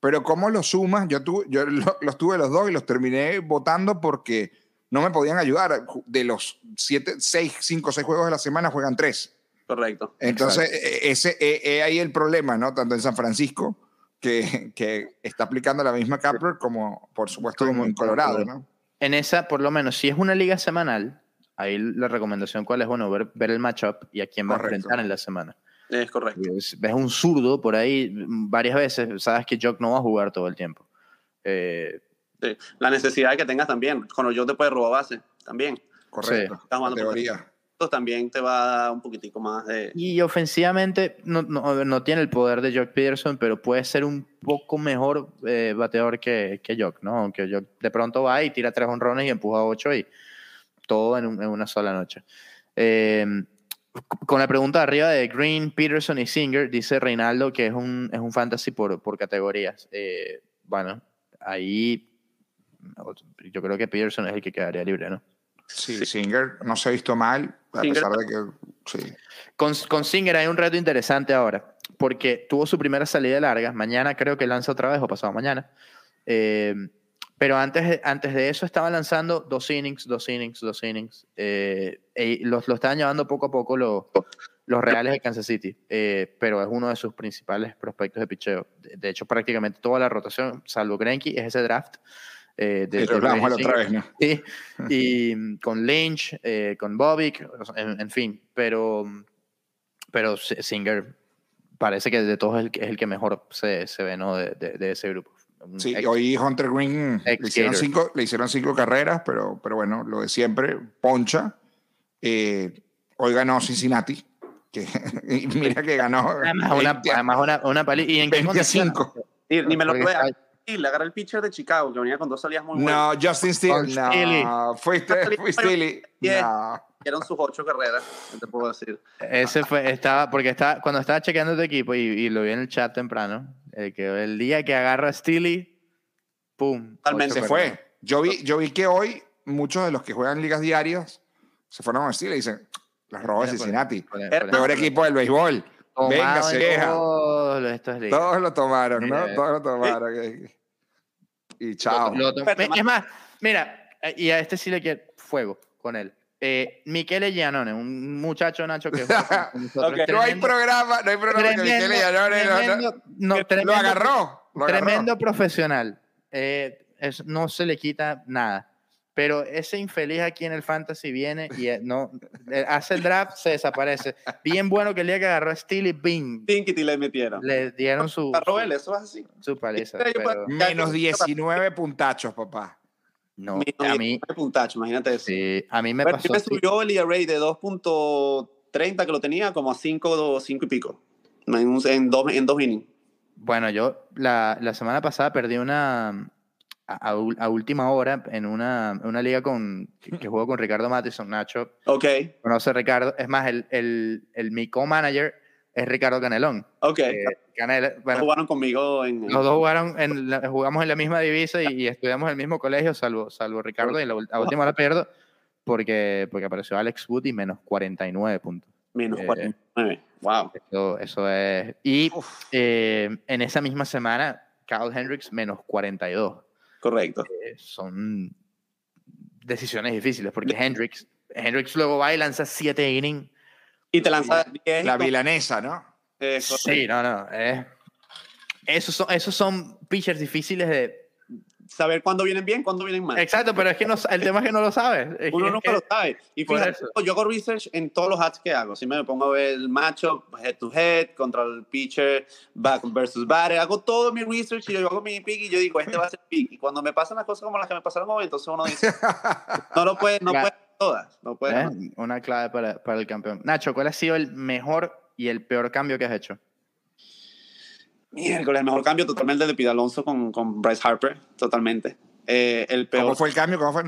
pero ¿cómo los sumas? Yo, yo [LAUGHS] los tuve los dos y los terminé votando porque no me podían ayudar. De los siete, seis, cinco, seis juegos de la semana juegan tres. Correcto. Entonces, e, e, ese es e, ahí el problema, ¿no? Tanto en San Francisco, que, que está aplicando la misma Capper, como por supuesto como en Colorado, ¿no? En esa, por lo menos, si es una liga semanal, ahí la recomendación cuál es, bueno, ver, ver el matchup y a quién va a enfrentar en la semana. Es correcto. Ves un zurdo por ahí varias veces, sabes que Jock no va a jugar todo el tiempo. Eh, sí. La necesidad que tengas también, cuando yo te puede robar base, también. Correcto. Sí. Teoría también te va a dar un poquitico más de... Y ofensivamente no, no, no tiene el poder de Jock Peterson, pero puede ser un poco mejor eh, bateador que, que Jock, ¿no? Aunque Jock de pronto va y tira tres honrones y empuja ocho y todo en, una sola noche. Em, con la pregunta de arriba de Green, Peterson y Singer, dice Reinaldo que es un, es un fantasy por, por categorías. Eh, bueno, ahí yo creo que Peterson es el que quedaría libre, ¿no? Sí, Singer no se ha visto mal, a pesar de que. Sí. Con, con, Singer hay un reto interesante ahora, porque tuvo su primera salida larga. Mañana creo que lanza otra vez, o pasado mañana. Eh, pero antes de, antes de eso estaba lanzando dos innings, dos innings, dos innings. Eh, los, lo estaban llevando poco a poco los, los Reales de Kansas City, eh, pero es uno de sus principales prospectos de picheo. De, hecho, prácticamente toda la rotación, salvo Greinke, es ese draft. Eh, de, otra vez, ¿no? [LAUGHS] Sí, [LAUGHS] y con Lynch, eh, con Bobbick, en, fin, pero, pero Singer parece que de todos es el, que mejor se, se ve ¿no? de, de, ese grupo. Sí, hoy Hunter Green le hicieron, cinco, le hicieron, cinco, carreras, pero, pero bueno, lo de siempre, poncha. Eh, hoy ganó Cincinnati, que [LAUGHS] mira que ganó. Además, una, además una, una ¿Y en qué 25. Ni me lo puede le agarra el pitcher de Chicago, que venía con dos salidas muy buenas. No, Justin Steele, no. Fuiste, fuiste No. Eran sus ocho carreras, te puedo decir. Ese fue, estaba, porque estaba, cuando estaba chequeando tu equipo y, lo vi en el chat temprano, el, que, el día que agarra Steely, ¡pum! Totalmente. Se fue. Yo vi, yo vi que hoy muchos de los que juegan ligas diarias se fueron a Steely y dicen, las robó de Cincinnati. el peor equipo del béisbol. Venga, se queja. Todos lo tomaron, ¿no? Todos lo tomaron y chao. es más, mira, y a este sí le quiero fuego con él. Eh, Michele Gianone, un muchacho Nacho que [LAUGHS] no hay programa, no hay programa que Michele Gianone no, lo agarró. tremendo profesional. Eh, no se le quita nada. Pero ese infeliz aquí en el fantasy viene y eh, no eh, hace el draft, se desaparece. Bien bueno que el día que agarró a Steely Bean. Pinky le metieron. Le dieron su. Su, eso es así. Su paliza. Menos 19 puntachos, papá. No, a mí. puntachos, imagínate eso. Sí, a mí me pasó. Me subió el ERA de 2.30 que lo tenía como a 5, 5 y pico. En, dos, en dos innings. Bueno, yo la, la semana pasada perdí una a, última hora en una, una liga con, que, juego con Ricardo Mattison, Nacho. Ok. Conoce a Ricardo. Es más, el, el, el mi co-manager es Ricardo Canelón. Ok. Eh, bueno, jugaron conmigo en... Los dos jugaron en jugamos en la misma divisa y, estudiamos en el mismo colegio, salvo, salvo Ricardo, y la, última la pierdo porque, porque apareció Alex Wood y menos 49 puntos. Menos 49, eh, wow. Eso, eso, es... Y eh, en esa misma semana, Carl Hendricks menos 42. Correcto. Eh, son decisiones difíciles porque Hendrix Hendricks luego va y lanza 7 innings. Y te lanza 10. La vilanesa, ¿no? sí, no, no. esos, son, esos son pitchers difíciles de, saber cuándo vienen bien, cuándo vienen mal. Exacto, pero es que no, el tema es que no lo sabes. Uno nunca lo sabe. Y fíjate, yo hago research en todos los hats que hago. Si me pongo a ver el matchup, head to head, contra el pitcher, back versus batter, hago todo mi research y yo hago mi pick y yo digo, este va a ser pick. Y cuando me pasan las cosas como las que me pasaron hoy, entonces uno dice, [LAUGHS] no lo puede, no puede todas. No puede, ¿Eh? Una clave para, para el campeón. Nacho, ¿cuál ha sido el mejor y el peor cambio que has hecho? Miércoles, el mejor cambio totalmente de Pete Alonso con, con Bryce Harper, totalmente. Eh, el peor, ¿Cómo fue el cambio? ¿Cómo fue?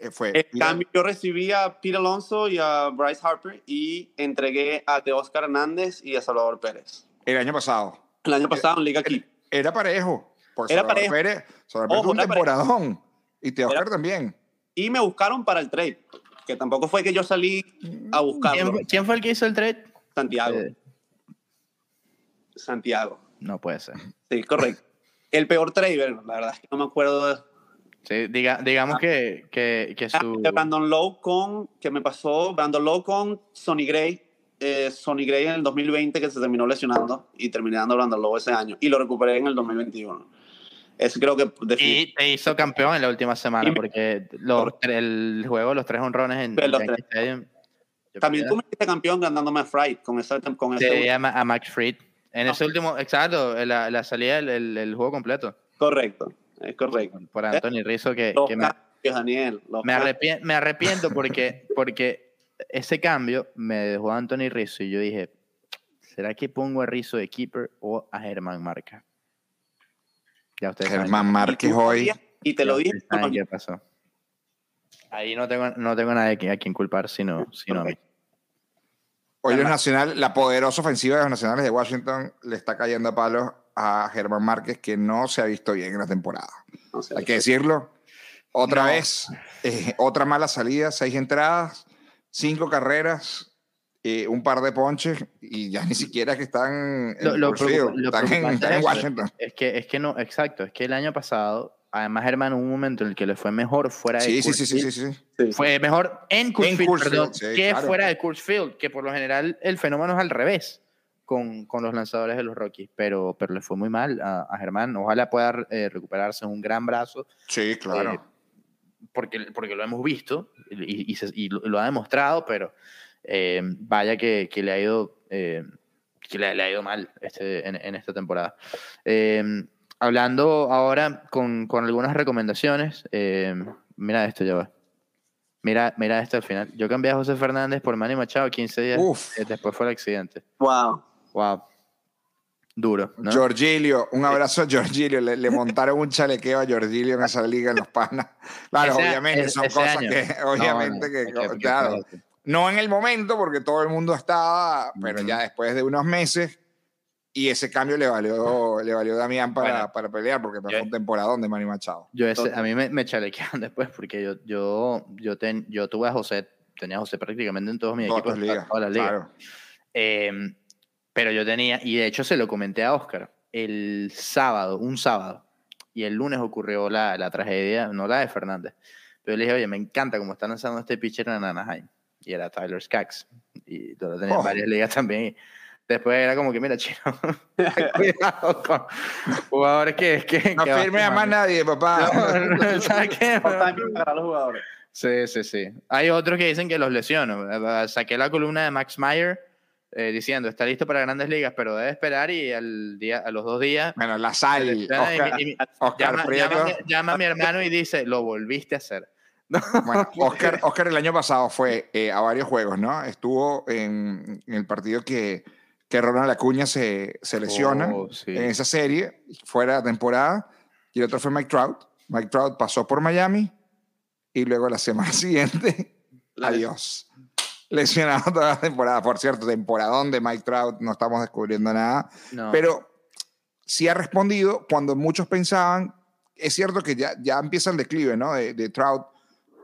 Eh, fue el cambio, yo recibí a Pete Alonso y a Bryce Harper y entregué a Oscar Hernández y a Salvador Pérez. El año pasado. El año pasado en Liga aquí. Era parejo. Por era parejo. Pérez, Salvador Pérez un temporadón. Y Teóscar también. Y me buscaron para el trade, que tampoco fue que yo salí a buscarlo. ¿Quién, fue el que hizo el trade? Santiago. Eh. Santiago. No puede ser. Sí, correcto. El peor trader, la verdad es que no me acuerdo. Sí, diga, digamos que, que, que ah, su... Brandon Lowe con, que me pasó, Brandon Lowe con Sonny Gray. Eh, Sonny Gray en el 2020 que se terminó lesionando y terminé dando Brandon Lowe ese año y lo recuperé en el 2021. Eso creo que... Y te hizo campeón en la última semana porque los, el juego, los tres honrones en, los También tú me hiciste campeón ganándome a Fried con esa... Con ese... a Max Fried. En ese último, exacto, la, la salida del el, juego completo. Correcto, es correcto. Por Anthony Rizzo que, me, Daniel, me, arrepiento, me arrepiento porque, porque ese cambio me dejó a Anthony Rizzo y yo dije, ¿será que pongo a Rizzo de keeper o a Germán Marca? Ya ustedes Germán Márquez hoy. Y te lo dije. qué pasó. Ahí no tengo, no tengo nadie a quien culpar sino, sino a mí. Hoy los Nacional, la poderosa ofensiva de los Nacionales de Washington le está cayendo a palos a Germán Márquez, que no se ha visto bien en la temporada. Hay que decirlo. Otra vez, eh, otra mala salida, seis entradas, cinco carreras, eh, un par de ponches y ya ni siquiera que están en, lo, están en, Washington. Es que, es que no, exacto, es que el año pasado Además, hermano, un momento en el que le fue mejor fuera de sí, sí, sí, sí, sí, Fue mejor en Coors perdón, que fuera de Coors Field, que por lo general el fenómeno es al revés con, con los lanzadores de los Rockies, pero, pero le fue muy mal a, Germán. Ojalá pueda eh, recuperarse un gran brazo. Sí, claro. Eh, porque, porque lo hemos visto y, y, lo, ha demostrado, pero eh, vaya que, que, le ha ido, que le, le, ha ido mal este, en, en esta temporada hablando ahora con, con algunas recomendaciones, eh, mira esto, ya va. Mira, mira esto al final. Yo cambié a José Fernández por Manny Machado 15 días eh, después fue el accidente. Wow. Wow. Duro. ¿no? Giorgilio, un abrazo a Giorgilio. Le, montaron un chalequeo a Giorgilio en esa liga en los panas. Claro, obviamente, son cosas que, obviamente, que, claro, no en el momento, porque todo el mundo estaba, pero ya después de unos meses, y ese cambio le valió, [LAUGHS] le valió a Damián para, para pelear, porque fue un temporadón de Manny Machado. Yo a mí me, me chalequean [LAUGHS] después, porque yo, yo, yo, ten, yo tuve a José, tenía a José prácticamente en todos mis equipos, en todas las ligas. Em, pero yo tenía, y de hecho se lo comenté a Oscar, el sábado, un sábado, y el lunes ocurrió la, la tragedia, no la de Fernández, pero le dije, oye, me encanta cómo están lanzando este pitcher en Anaheim, y era Tyler Skaggs, y lo tenía en oh. varias ligas también, Después era como que, mira, chino, [LAUGHS] [LAUGHS] cuidado con jugadores que... que no firme a más nadie, papá. [LAUGHS] ¿Sabes qué? los jugadores. Sí, sí, sí. Hay otros que dicen que los lesiono. Saqué la columna de Max Meyer eh, diciendo, está listo para grandes ligas, pero debe esperar y al día, a los dos días... Bueno, la sal, Oscar, llama, a mi hermano y dice, lo volviste a hacer. Bueno, Oscar, Oscar, el año pasado fue eh, a varios juegos, ¿no? Estuvo en, el partido que, que Ronald Acuña se, se lesiona oh, en esa serie, fuera de temporada, y el otro fue Mike Trout. Mike Trout pasó por Miami y luego la semana [LAUGHS] siguiente, adiós. Lesionado toda la temporada. Por cierto, temporadón de Mike Trout, no estamos descubriendo nada. Pero sí ha respondido cuando muchos pensaban, es cierto que ya, ya empieza el declive, ¿no? De, de Trout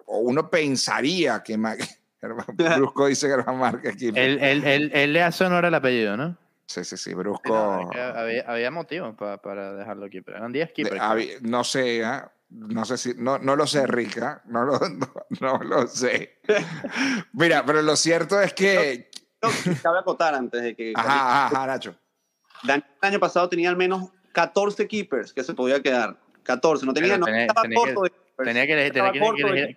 o uno pensaría que [LAUGHS] Brusco dice Germán Márquez aquí. Él, él, él, le hace honor al apellido, ¿no? Sí, sí, sí, Brusco. había, había motivos para, para dejarlo aquí, pero eran 10 keepers. no sé, ¿eh? no sé si, no, no lo sé, Rica, no lo, [LAUGHS] no, lo sé. Mira, pero lo cierto es que... No, cabe acotar antes de que... Ajá, ajá, Nacho. el año pasado tenía al menos 14 keepers que se podía quedar. 14, no tenía, no estaba corto de Tenía que elegir, tenía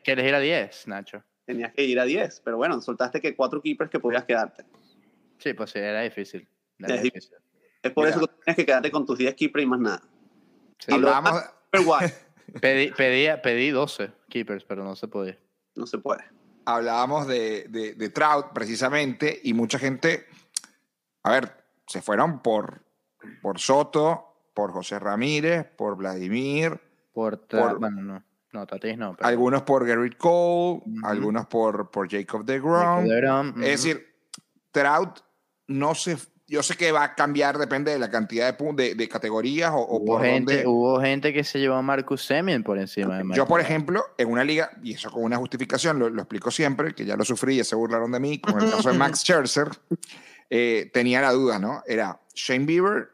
que, elegir, a 10, Nacho. Tenías que ir a 10, pero bueno, soltaste que cuatro keepers que podías quedarte. Sí, pues sí, era difícil. es, por eso que tienes que quedarte con tus 10 keepers y más nada. Sí. Hablamos... [LAUGHS] pedí, pedí, pedí 12 keepers, pero no se podía. No se puede. Hablábamos de, de, de Trout precisamente y mucha gente, a ver, se fueron por, por Soto, por José Ramírez, por Vladimir. Por, por bueno, no. No, Tatis no. Algunos por Garrett Cole, algunos por, por Jacob DeGrom. Es decir, Trout no se... Yo sé que va a cambiar, depende de la cantidad de, de, categorías o, hubo por gente, Hubo gente que se llevó a Marcus Semien por encima de Marcus. Yo, por ejemplo, en una liga, y eso con una justificación, lo, explico siempre, que ya lo sufrí y se burlaron de mí, con el caso de Max [LAUGHS] Scherzer, eh, tenía la duda, ¿no? Era Shane Bieber,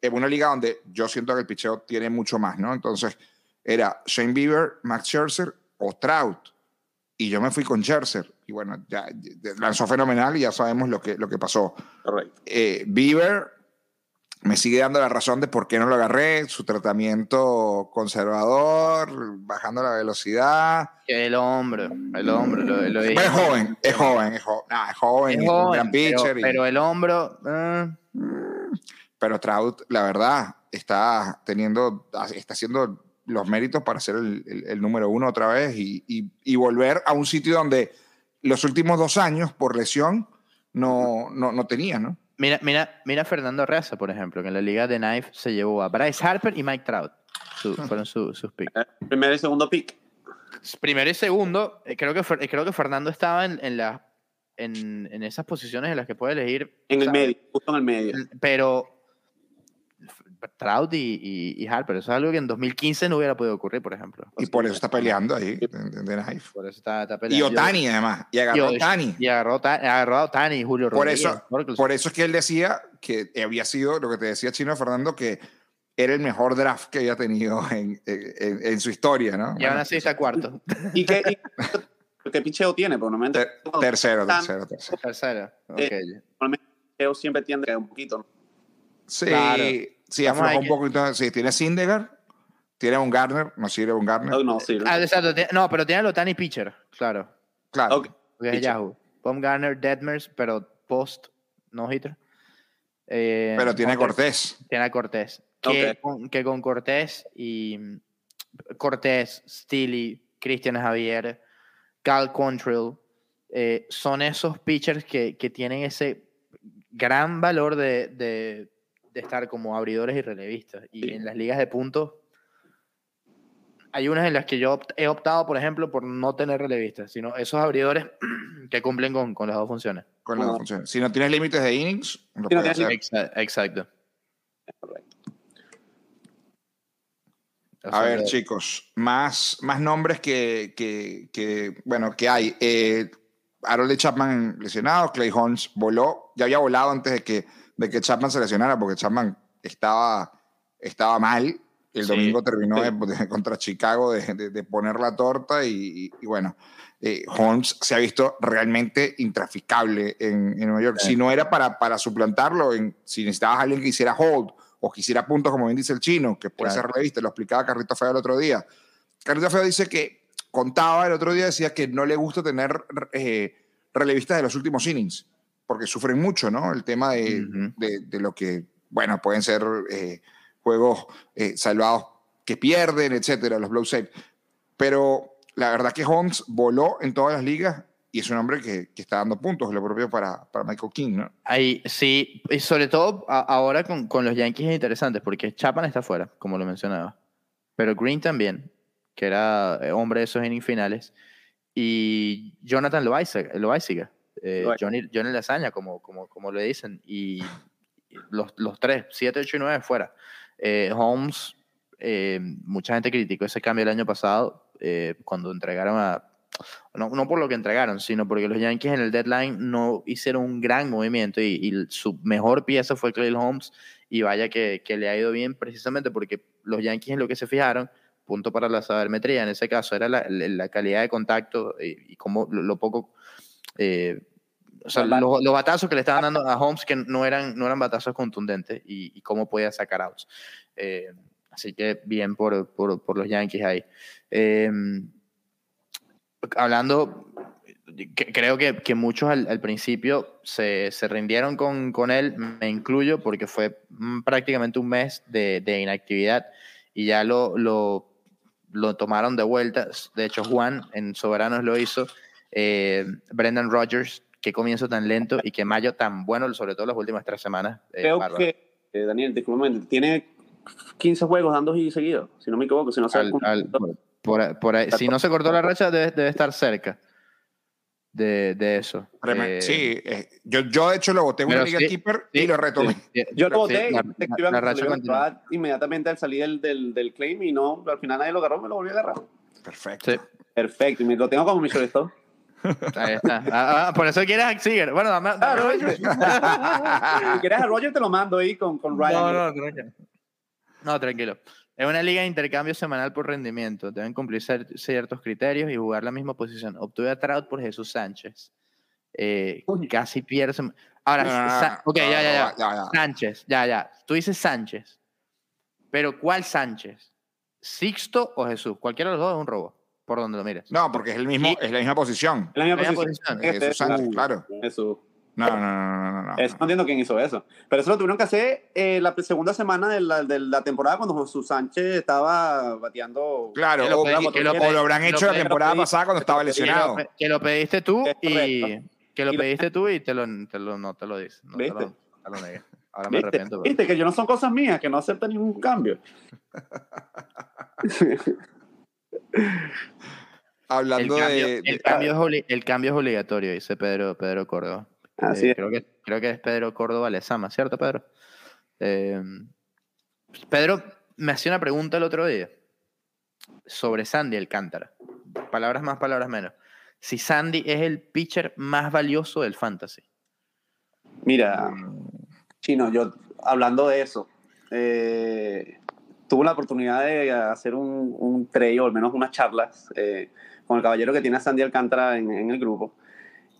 en una liga donde yo siento que el picheo tiene mucho más, ¿no? Entonces era Shane Bieber, Max Scherzer o Trout. Y yo me fui con Scherzer. Y bueno, ya, lanzó fenomenal y ya sabemos lo que, lo que pasó. Eh, Bieber me sigue dando la razón de por qué no lo agarré, su tratamiento conservador, bajando la velocidad. El hombre, el hombre. Lo, es joven, es joven, es joven, es joven, es un gran pitcher. Pero, el hombro... Eh. Pero Trout, la verdad, está teniendo, está haciendo los méritos para ser el, número uno otra vez y, y, volver a un sitio donde los últimos dos años, por lesión, no, no, no tenía, ¿no? Mira, mira, mira Fernando Reza, por ejemplo, que en la liga de Knife se llevó a Bryce Harper y Mike Trout. fueron sus picks. Eh, primero y segundo pick. Primero y segundo, eh, creo que, eh, creo que Fernando estaba en, en, la, en, en esas posiciones en las que puede elegir. En el medio, justo en el medio. Pero Trout y, y, Harper. Eso es algo que en 2015 no hubiera podido ocurrir, por ejemplo. Y por eso está peleando ahí, Por eso está, peleando. Y Otani, además. Y agarró Otani. Y agarró, agarró a Otani y Julio por Eso, por eso es que él decía que había sido, lo que te decía Chino Fernando, que era el mejor draft que había tenido en, en, en su historia, ¿no? Y aún así está cuarto. ¿Y qué, qué picheo tiene? Por momento, tercero, tercero, tercero. Tercero, ok. Eh, picheo siempre tiende un poquito, Sí, Sí, afloja un poco. Entonces, sí, tiene Sindegar, tiene un Garner, no sirve un Garner. No, no sirve. Ah, exacto. No, pero tiene a Lotani Pitcher, claro. Claro. Okay. Yahoo. Pom Garner, Deadmers, pero post no hitter. Eh, pero tiene Cortés. Tiene a Cortés. Que, con, que con Cortés y Cortés, Steely, Cristian Javier, Cal Contrell, eh, son esos pitchers que, que, tienen ese gran valor de, de, de estar como abridores y relevistas. Y en las ligas de puntos, hay unas en las que yo he optado, por ejemplo, por no tener relevistas, sino esos abridores [CLEARS THROAT] que cumplen con, con las dos funciones. Con las dos funciones. Si no tienes límites de innings, lo Exacto. A ver, chicos, más, más nombres que, que, que bueno, que hay. Eh, Harold Chapman lesionado, Clay Holmes voló, ya había volado antes de que de que Chapman se lesionara, porque Chapman estaba, estaba mal. El domingo terminó [LAUGHS] contra Chicago de, de, poner la torta y, bueno, eh, Holmes se ha visto realmente intraficable en, en Nueva York. Si no era para, para suplantarlo, en, si necesitabas a alguien que hiciera hold o que hiciera puntos, como bien dice el chino, que puede ser revista, lo explicaba Carrito Feo el otro día. Carrito Feo dice que contaba el otro día, decía que no le gusta tener eh, relevistas de los últimos innings, porque sufren mucho, ¿no? El tema de, de, lo que, bueno, pueden ser eh, juegos eh, salvados que pierden, etcétera, los blow save. Pero la verdad que Holmes voló en todas las ligas y es un hombre que, que está dando puntos, lo propio para, para, Michael King, ¿no? Ahí, sí, y sobre todo ahora con, con, los Yankees es interesante, porque Chapman está fuera, como lo mencionaba, pero Green también, que era eh, hombre de esos innings finales, y Jonathan Loaiziga, eh, Johnny, Johnny Lasaña, como, como, como le dicen, y los, los tres, 7, 8 y 9 fuera. Eh, Holmes, eh, mucha gente criticó ese cambio el año pasado eh, cuando entregaron a... No, no, por lo que entregaron, sino porque los Yankees en el deadline no hicieron un gran movimiento y, su mejor pieza fue Clay Holmes y vaya que, que, le ha ido bien precisamente porque los Yankees en lo que se fijaron, punto para la sabermetría en ese caso, era la, la calidad de contacto y, y cómo lo, poco o sea, los, los, batazos que le estaban dando a Holmes que no eran, no eran batazos contundentes y, cómo podía sacar outs. Eh, así que bien por, por, por los Yankees ahí. Eh, hablando, creo que, que muchos al, al, principio se, se rindieron con, con, él, me incluyo, porque fue prácticamente un mes de, de inactividad y ya lo, lo, lo, tomaron de vuelta. De hecho, Juan en Soberanos lo hizo. Eh, Brendan Rodgers qué comienzo tan lento y qué mayo tan bueno, sobre todo las últimas tres semanas. Eh, Creo que, eh, Daniel, disculpame, tiene 15 juegos dando y seguidos, si no me equivoco, si no se, si no se cortó la racha, debe, debe estar cerca. De, de, eso. Eh, sí, yo, yo de hecho lo voté en una Liga Keeper y lo retomé. yo lo voté la, inmediatamente al salir del, del, del, claim y no, al final nadie lo agarró, me lo volví a agarrar. Perfecto. Perfecto, y me lo tengo como mi shortstop. Ahí está. Ah, ah, por eso quieres a Seager. Bueno, dame, dame ah, Roger. si quieres a Roger, te lo mando ahí con, con Ryan. No, no, tranquilo. No, tranquilo. Es una liga de intercambio semanal por rendimiento. Deben cumplir ciertos criterios y jugar la misma posición. Obtuve a Trout por Jesús Sánchez. Eh, casi pierde. Ahora, ok, ya, ya, ya. Sánchez, ya, ya. Tú dices Sánchez. Pero ¿cuál Sánchez? ¿Sixto o Jesús? Cualquiera de los dos es un robo por donde lo mires. No, porque es, el mismo, es la misma posición. La misma, posición. Jesús Sánchez, claro. Jesús. No, no, no, no, no, no. Eso no entiendo quién hizo eso. Pero eso lo tuvieron que hacer eh, la segunda semana de la, de la, temporada cuando Jesús Sánchez estaba bateando. Claro, o, lo, habrán hecho la temporada pasada cuando estaba lesionado. Que lo, pediste tú y que lo pediste tú y te lo, te lo no te lo dice. No te lo, te lo negué. Ahora me arrepiento. Viste que yo no son cosas mías, que no acepta ningún cambio. [LAUGHS] Hablando el cambio, de, el, cambio es el, cambio es obligatorio, dice Pedro, Pedro Córdoba. Eh, creo, que, creo que es Pedro Córdoba Lezama, ¿cierto, Pedro? Eh, Pedro me hacía una pregunta el otro día sobre Sandy Alcántara. Palabras más, palabras menos. Si Sandy es el pitcher más valioso del fantasy. Mira, Chino, yo hablando de eso, eh, tuve la oportunidad de hacer un, un trade o al menos unas charlas eh, con el caballero que tiene a Sandy Alcántara en, en el grupo.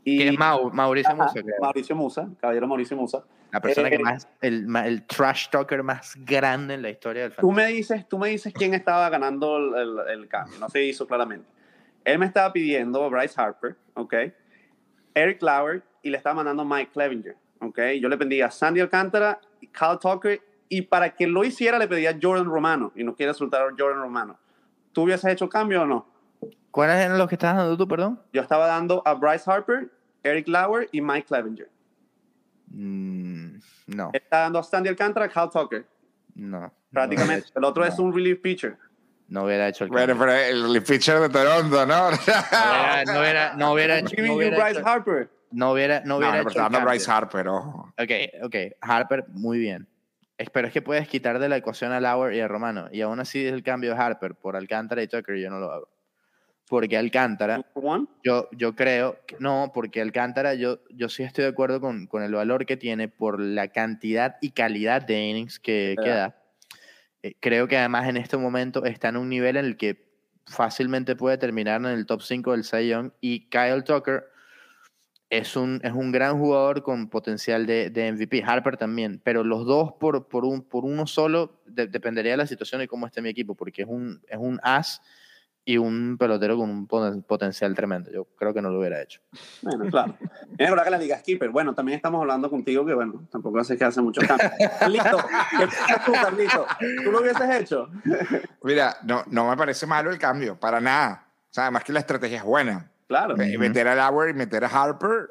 Y, que es Mauricio Musa. Mauricio Musa, caballero Mauricio Musa. La persona que eh, más, el, el, trash talker más grande en la historia del fantasy. Tú me dices, tú me dices quién estaba ganando el, el, cambio, no se hizo claramente. Él me estaba pidiendo Bryce Harper, ¿ok? Eric Lauer y le estaba mandando Mike Clevinger, ¿ok? Yo le pedía Sandy Alcántara, Kyle Tucker y para que lo hiciera le pedía Jordan Romano y no quiere soltar a Jordan Romano. ¿Tú hubieses hecho cambio o no? ¿Cuáles eran los que estabas dando tú, perdón? Yo estaba dando a Bryce Harper, Eric Lauer y Mike Clevenger. Mm, no. Está dando a Sandy Alcántara, Cal Tucker. No. Prácticamente. el otro es un relief pitcher. No hubiera hecho el Bueno, pero el relief pitcher de Toronto, ¿no? no hubiera, no hubiera, hecho, no hubiera Bryce Harper. No hubiera, no hubiera no, hecho. No, Bryce Harper, ojo. Ok, ok. Harper, muy bien. Pero es que puedes quitar de la ecuación a Lauer y a Romano. Y aún así es el cambio de Harper por Alcántara y Tucker, yo no lo hago. Porque Alcántara, yo, yo creo, que, no, porque Alcántara, yo, yo sí estoy de acuerdo con, con el valor que tiene por la cantidad y calidad de innings que, da. Eh, creo que además en este momento está en un nivel en el que fácilmente puede terminar en el top 5 del Cy Young y Kyle Tucker es un, es un gran jugador con potencial de, de MVP. Harper también, pero los dos por, por, un, por uno solo dependería de la situación y cómo esté mi equipo, porque es un, es un as y un pelotero con un potencial tremendo. Yo creo que no lo hubiera hecho. Bueno, claro. Es verdad que la liga Skipper. Bueno, también estamos hablando contigo que, bueno, tampoco hace que hace mucho cambio. [LAUGHS] Listo. ¿Qué tú, ¿Tú lo hubieses hecho? Mira, no, no me parece malo el cambio, para nada. O sea, además que la estrategia es buena. Claro. Meter a Lauer y meter a Harper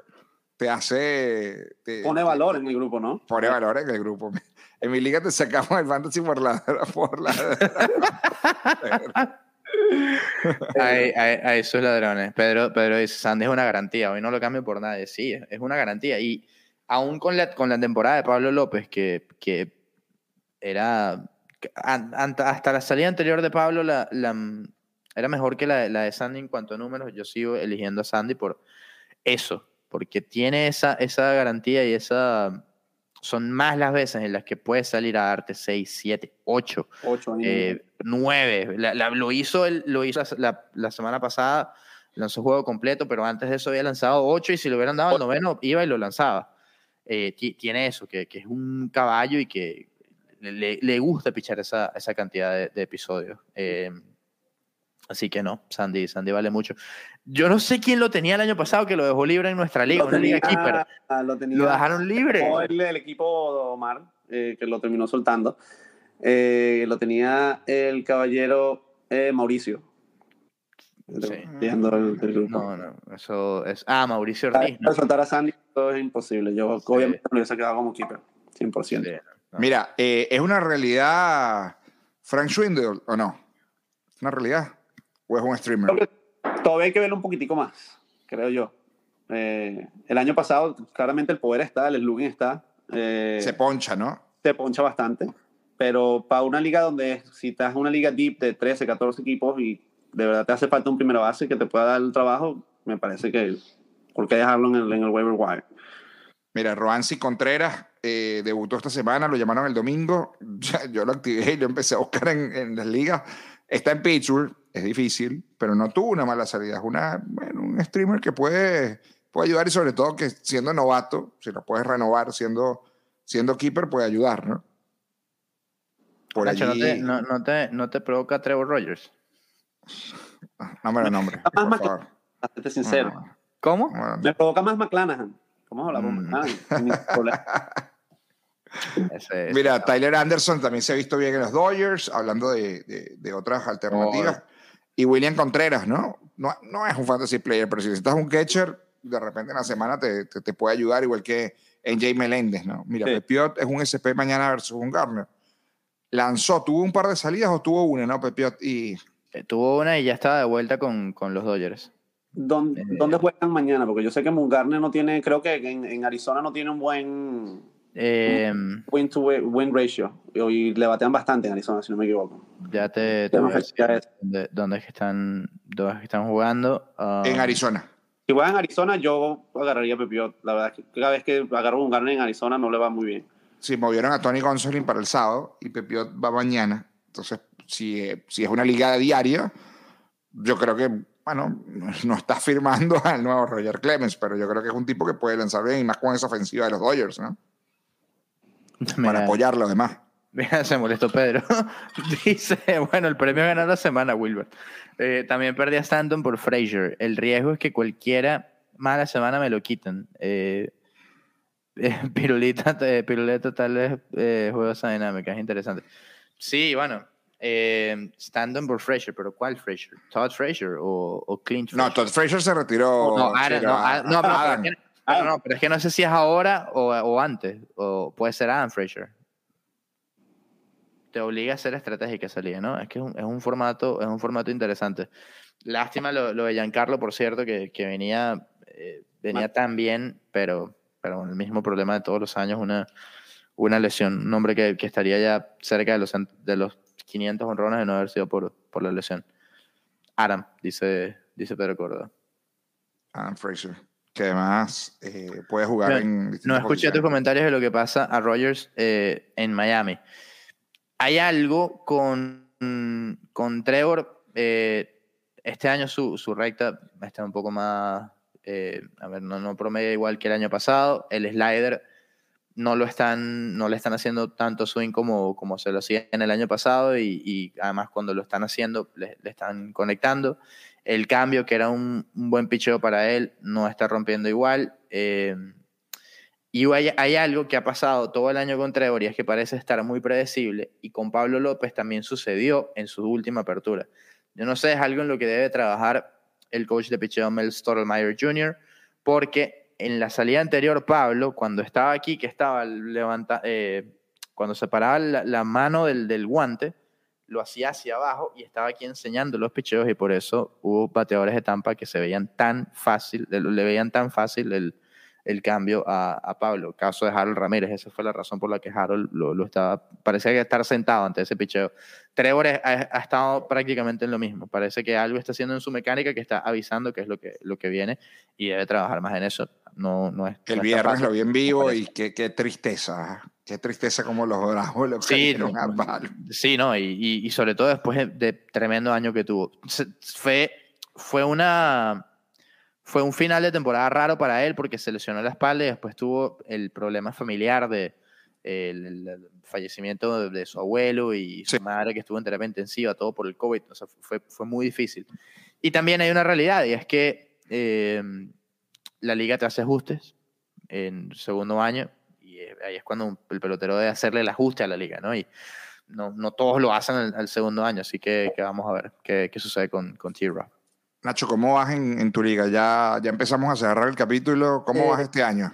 te hace... pone valor en el grupo, ¿no? Pone valor en el grupo. [LAUGHS] En mi liga te sacamos el fantasy por la... [LAUGHS] Por la [LAUGHS] a, esos ladrones. Pedro, Pedro dice, Sandy es una garantía, hoy no lo cambio por nadie. Sí, es una garantía. Y aún con la, con la temporada de Pablo López, que, que era... Hasta la salida anterior de Pablo la, la, era mejor que la, la de Sandy en cuanto a números. Yo sigo eligiendo a Sandy por eso, porque tiene esa, esa garantía y esa son más las veces en las que puedes salir a darte 6, 7, 8, 9. lo hizo, lo hizo la, la, semana pasada, lanzó juego completo, pero antes de eso había lanzado 8 y si lo hubieran dado al noveno iba y lo lanzaba. Eh, tiene eso, que, que, es un caballo y que le, le gusta pichar esa, esa cantidad de, de episodios. Eh, Así que no, Sandy, Sandy vale mucho. Yo no sé quién lo tenía el año pasado que lo dejó libre en nuestra liga, una liga keeper. Lo, lo, dejaron libre. El, el equipo Omar, eh, que lo terminó soltando. Eh, lo tenía el caballero eh, Mauricio. Sí. No, no, eso es. Ah, Mauricio Ortiz. ¿no? soltar a Sandy todo es imposible. Yo obviamente lo hubiese quedado como keeper, 100%. Mira, ¿es una realidad Frank Schwindel o no? ¿Es una realidad? ¿O es un streamer? Todavía hay que verlo un poquitico más, creo yo. Eh, el año pasado, claramente el poder está, el slugging está. Eh, se poncha, ¿no? Se poncha bastante. Pero para una liga donde, si estás en una liga deep de 13, 14 equipos y de verdad te hace falta un primera base que te pueda dar el trabajo, me parece que ¿por qué dejarlo en el, en el waiver wire? Mira, Roansi Contreras eh, debutó esta semana, lo llamaron el domingo. [LAUGHS] Yo lo activé y lo empecé a buscar en, en las ligas. Está en Pittsburgh, es difícil, pero no tuvo una mala salida. Es una, bueno, un streamer que puede, puede ayudar y sobre todo que siendo novato, si lo puedes renovar siendo, siendo keeper, puede ayudar, ¿no? Por allí... ¿no, te, no, te, ¿no, te, provoca Trevor Rogers? No me lo nombre, por favor. sincero. ¿Cómo? Me provoca más McClanahan. ¿Cómo hablamos mm. [LAUGHS] Mira, Tyler Anderson también se ha visto bien en los Dodgers, hablando de, de, de otras alternativas. Y William Contreras, ¿no? ¿no? No es un fantasy player, pero si necesitas un catcher, de repente en la semana te, te, puede ayudar, igual que en Jay Meléndez, ¿no? Mira, sí. Pepiot es un SP mañana versus un Garner. Lanzó, tuvo un par de salidas o tuvo una, ¿no, Pepiot? Y... Eh, tuvo una y ya estaba de vuelta con, con los Dodgers. ¿Dónde, eh, ¿Dónde, juegan mañana? Porque yo sé que Mungarner no tiene, creo que en, en Arizona no tiene un buen eh, win to win ratio. Y le batean bastante en Arizona, si no me equivoco. Ya te, te voy a decir dónde, dónde, es que están, dónde es que están jugando. Um, en Arizona. Si juegan en Arizona, yo agarraría a Pepiot. La verdad es que cada vez que agarro un Garner en Arizona no le va muy bien. Sí, movieron a Tony Gonsolin para el sábado y Pepiot va mañana. Entonces, si, si es una liga diaria, yo creo que, bueno, [LAUGHS] no está firmando al nuevo Roger Clemens, pero yo creo que es un tipo que puede lanzar bien y más con esa ofensiva de los Dodgers, ¿no? [LAUGHS] para apoyarlo además. [LAUGHS] Mira, se molestó Pedro. [LAUGHS] Dice, bueno, el premio ganó la semana, Wilbert. Eh, también perdí a Stanton por Frazier. El riesgo es que cualquiera mala semana me lo quiten. Eh, eh, pirulita, piruleta tal vez juegos dinámicas, es interesante. Sí, bueno, Stanton por Frazier, pero ¿cuál Frazier? ¿Todd Frazier o, o Clint Frazier? No, Todd Frazier se retiró. No, no, no, pero, Ah, no, pero es que no sé si es ahora o, o antes, o puede ser Adam Fraser. Te obliga a ser estratégica salida, ¿no? Es que es un, es un, formato, es un formato interesante. Lástima lo, lo de Giancarlo, por cierto, que, que venía, eh, venía tan bien, pero, pero el mismo problema de todos los años, una, una lesión. Un hombre que, que estaría ya cerca de los, de los 500 honrones de no haber sido por, por la lesión. Adam, dice, dice Pedro Córdoba. Adam Fraser que además eh, puede jugar no, en... No escuché tus comentarios de lo que pasa a Rogers eh, en Miami. hay algo con, con Trevor. Eh, este año su, su recta está un poco más. Eh, a ver, no, no promedia igual que el año pasado. El slider no lo están, no le están haciendo tanto swing como, como se lo hacía en el año pasado y, además cuando lo están haciendo le, están conectando. El cambio, que era un, buen picheo para él, no está rompiendo igual. Eh, y hay, algo que ha pasado todo el año con Trevor y es que parece estar muy predecible y con Pablo López también sucedió en su última apertura. Yo no sé, es algo en lo que debe trabajar el coach de picheo Mel Stottlemyre Jr., porque en la salida anterior, Pablo, cuando estaba aquí, que estaba levanta, eh, cuando separaba la, la mano del, del, guante, lo hacía hacia abajo y estaba aquí enseñando los picheos y por eso hubo bateadores de Tampa que se veían tan fácil, le veían tan fácil el, el cambio a, a, Pablo. Caso de Harold Ramírez, esa fue la razón por la que Harold lo, lo estaba, parecía que estar sentado ante ese picheo. Trevor ha, ha, estado prácticamente en lo mismo. Parece que algo está haciendo en su mecánica que está avisando que es lo que, lo que viene y debe trabajar más en eso. No, no es, el viernes lo vi en vivo y qué, qué, tristeza. Qué tristeza como los bravos lo sí, no, sí, no, y, y, sobre todo después de, de tremendo año que tuvo. Fue, fue una fue un final de temporada raro para él porque se lesionó la espalda y después tuvo el problema familiar de el, fallecimiento de, su abuelo y su madre que estuvo en terapia intensiva, todo por el COVID. O sea, fue, fue muy difícil. Y también hay una realidad y es que em, la liga te hace ajustes en segundo año y ahí es cuando el pelotero debe hacerle el ajuste a la liga, ¿no? Y no, no todos lo hacen al, segundo año, así que, que, vamos a ver qué, qué sucede con, con T-Rock. Nacho, ¿cómo vas en, en, tu liga? Ya, ya empezamos a cerrar el capítulo. ¿Cómo eh, vas este año?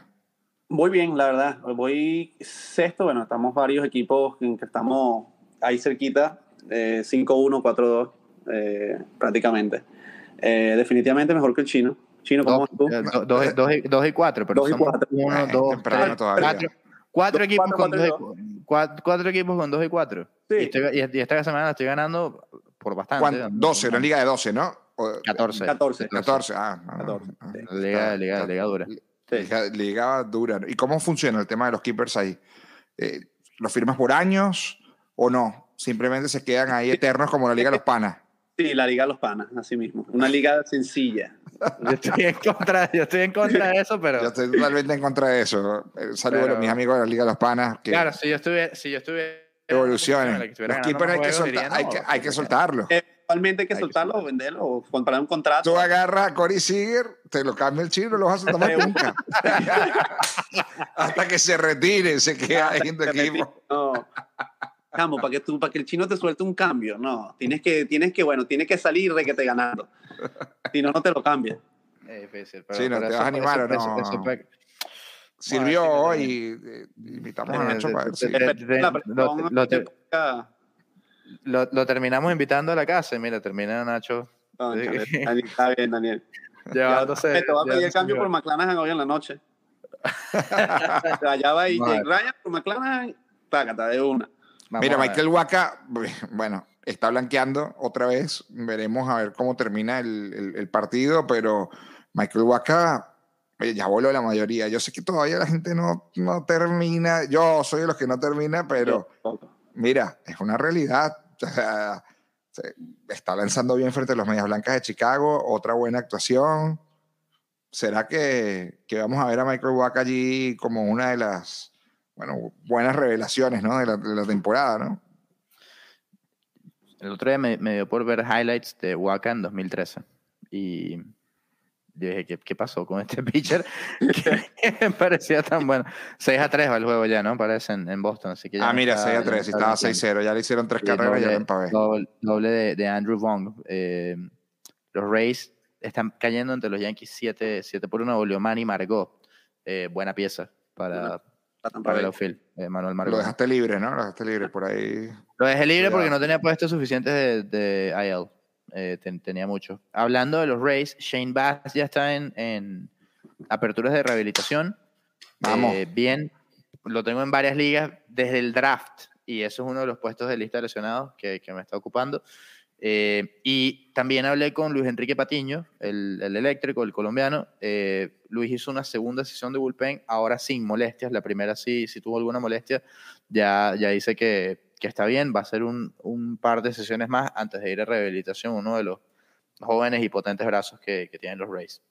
Muy bien, la verdad. Voy sexto. Bueno, estamos varios equipos en que estamos ahí cerquita. Eh, 5-1, 4-2, eh, prácticamente. Eh, definitivamente mejor que el chino. Chino, ¿cómo vas tú? 2 y 4, pero 2 y 4. 1, 2, 3, 4 equipos con 2 equipos con 2 y 4. Sí. Y, estoy, y, esta semana estoy ganando por bastante. 12, una liga de 12, ¿no? 14. 14. 14, ah. 14. Ah, ah, liga, liga, liga dura. Liga, liga, dura. ¿Y cómo funciona el tema de los keepers ahí? Eh, ¿Los firmas por años o no? Simplemente se quedan ahí eternos como la Liga de los Panas. Sí, la Liga de los Panas, así mismo. Una liga sencilla. [LAUGHS] Yo estoy en contra, yo estoy en contra de eso, pero. Yo estoy totalmente en contra de eso. Saludos pero... a mis amigos de la Liga de los Panas. Que... Claro, si yo estuve. Si yo estuve evolucionen. Los keepers hay que, soltar, hay, que, hay que soltarlos. Eh, Actualmente hay que soltarlo o venderlo o comprar un contrato. Tú agarras a Cory Seager, te lo cambia el chino, lo vas a [LAUGHS] tomar nunca. [LAUGHS] Hasta que se retire, se queda ahí en tu equipo. No. Vamos, para que, tú, para que el chino te suelte un cambio, no. Tienes que, tienes que bueno, tienes que salir de que te ganando. Si no, no te lo cambia. Es difícil, pero, sí, no, te vas a animar o no. Sirvió hoy, eh, invitamos a Nacho para lo, lo, terminamos invitando a la casa y mira, termina Nacho. No, [LAUGHS] está bien, Daniel. Llevándose, te va a pedir el cambio por McLaren hoy en la noche. [LAUGHS] allá va y Jake Ryan por McLaren, págata de una. Vamos mira, Michael Waka, [LAUGHS] bueno, está blanqueando otra vez. Veremos a ver cómo termina el, el, el partido, pero Michael Waka ya voló la mayoría. Yo sé que todavía la gente no, no termina. Yo soy de los que no termina, pero mira, es una realidad. está lanzando bien frente a los Medias Blancas de Chicago, otra buena actuación. ¿Será que, que vamos a ver a Michael Wack allí como una de las bueno, buenas revelaciones ¿no? de, la, de la temporada? ¿no? El otro día me, me dio por ver highlights de Waka en 2013 y yo dije, ¿qué, pasó con este [LAUGHS] pitcher? que me [LAUGHS] parecía tan bueno. 6 a 3 va el juego ya, ¿no? Parece en, Boston. Así que ah, mira, 6 a 3. Si estaba 6-0, ya le hicieron tres carreras y ya para ver. Doble, de, de, Andrew Vaughn. Eh, los Rays están cayendo entre los Yankees 7, 7 por 1. Volvió Manny Margot. Eh, buena pieza para, para el outfield, eh, Manuel Margot. Lo dejaste libre, ¿no? Lo dejaste libre por ahí. Lo dejé libre porque no tenía puestos suficientes de, de IL. Eh, tenía mucho. Hablando de los Rays, Shane Bass ya está en, en aperturas de rehabilitación. Vamos. Eh, bien, lo tengo en varias ligas desde el draft y eso es uno de los puestos de lista de lesionados que, que me está ocupando. Eh, y también hablé con Luis Enrique Patiño, el, el eléctrico, el colombiano. Eh, Luis hizo una segunda sesión de bullpen, ahora sin molestias. La primera sí, sí tuvo alguna molestia. Ya, ya dice que, que está bien, va a ser un, un, par de sesiones más antes de ir a rehabilitación, uno de los jóvenes y potentes brazos que, que tienen los Rays.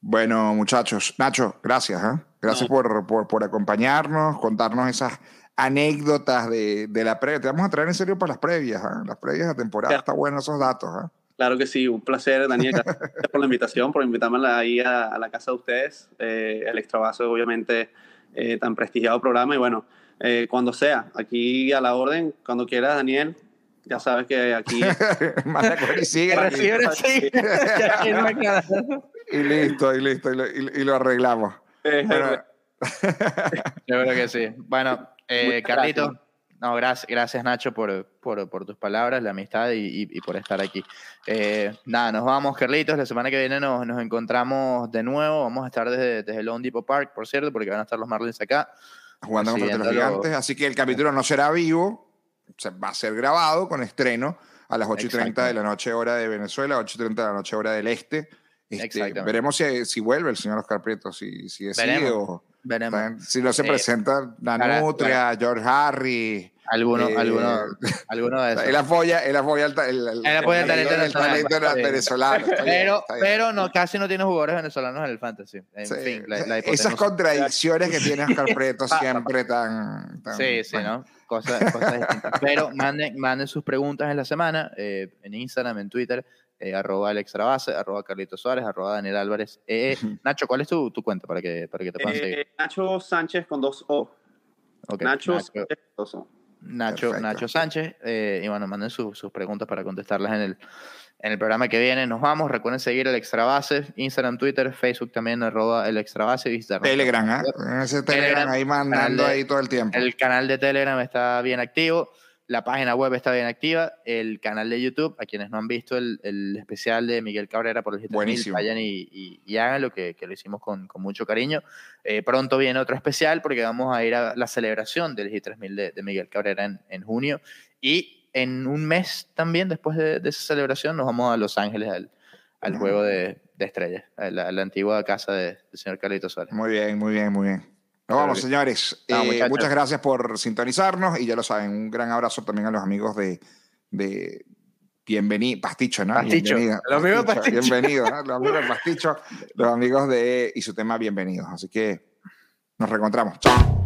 Bueno, muchachos, Nacho, gracias. ¿eh? Gracias por, por, por, acompañarnos, contarnos esas anécdotas de, de, la previa. Te vamos a traer en serio para las previas, ¿eh? las previas de temporada. Está bueno esos datos. ¿eh? Claro que sí, un placer, Daniel. [LAUGHS] Gracias por la invitación, por invitarme ahí a, a la casa de ustedes. Eh, el Extravaso, obviamente, eh, tan prestigiado programa. Y bueno, eh, cuando sea, aquí a la orden, cuando quieras, Daniel. Ya sabes que aquí. [LAUGHS] y sigue. [LAUGHS] y listo, y listo, y lo, y, lo arreglamos. Bueno. [LAUGHS] Yo creo que sí. Bueno, eh, Carlito, no, gracias, gracias Nacho por, por, por, tus palabras, la amistad y, y por estar aquí. Eh, nada, nos vamos, Carlitos. La semana que viene nos, nos encontramos de nuevo. Vamos a estar desde, desde el Lone Depot Park, por cierto, porque van a estar los Marlins acá. Jugando contra los gigantes. Así que el capítulo no será vivo, va a ser grabado con estreno a las 8 y 30 de la noche, hora de Venezuela, 8 y 30 de la noche, hora del este. Este, veremos si, si, vuelve el señor Oscar Prieto, si, si decide o si no se eh, presenta la Nutria, George Harry. Alguno, eh, alguno, [LAUGHS] alguno de esos. Él apoya, él apoya el, el, talento, venezolano. pero, pero no, casi no tiene jugadores venezolanos en el fantasy. En fin, la, la Esas contradicciones que tiene Oscar [LAUGHS] Prieto siempre tan, tan, Sí, sí, ¿no? Cosas, cosas distintas. Pero manden, manden sus preguntas en la semana, eh, en Instagram, en Twitter eh, arroba Alex Trabase, arroba Carlitos Suárez, arroba Daniel Álvarez. Eh, [LAUGHS] Nacho, ¿cuál es tu, tu, cuenta para que, para que te puedan seguir? Eh, Nacho Sánchez con dos O. Nacho, Nacho Sánchez con dos O. Nacho, Nacho Sánchez. y bueno, manden sus preguntas para contestarlas en el, en el programa que viene. Nos vamos. Recuerden seguir el Extrabase, Instagram, Twitter, Facebook también, arroba el Extrabase. Telegram, ¿eh? Ese Telegram, ahí mandando ahí todo el tiempo. El canal de Telegram está bien activo. La página web está bien activa, el canal de YouTube, a quienes no han visto el, el especial de Miguel Cabrera por el G3000, vayan y, y, hagan lo que, que, lo hicimos con, con mucho cariño. Eh, pronto viene otro especial porque vamos a ir a la celebración del G3000 de, de Miguel Cabrera en, en, junio y en un mes también, después de, de, esa celebración, nos vamos a Los Ángeles al, al juego de, de estrellas, a la, a la, antigua casa del señor Carlito Suárez. Muy bien, muy bien, muy bien. Nos vamos, señores. Eh, muchas gracias por sintonizarnos y ya lo saben, un gran abrazo también a los amigos de, de Bienvenido, Pasticho, ¿no? Pasticho. Los amigos Pasticho. Bienvenido, ¿no? [LAUGHS] Los amigos de Pasticho, los amigos de y su tema Bienvenidos. Así que nos reencontramos. Chao.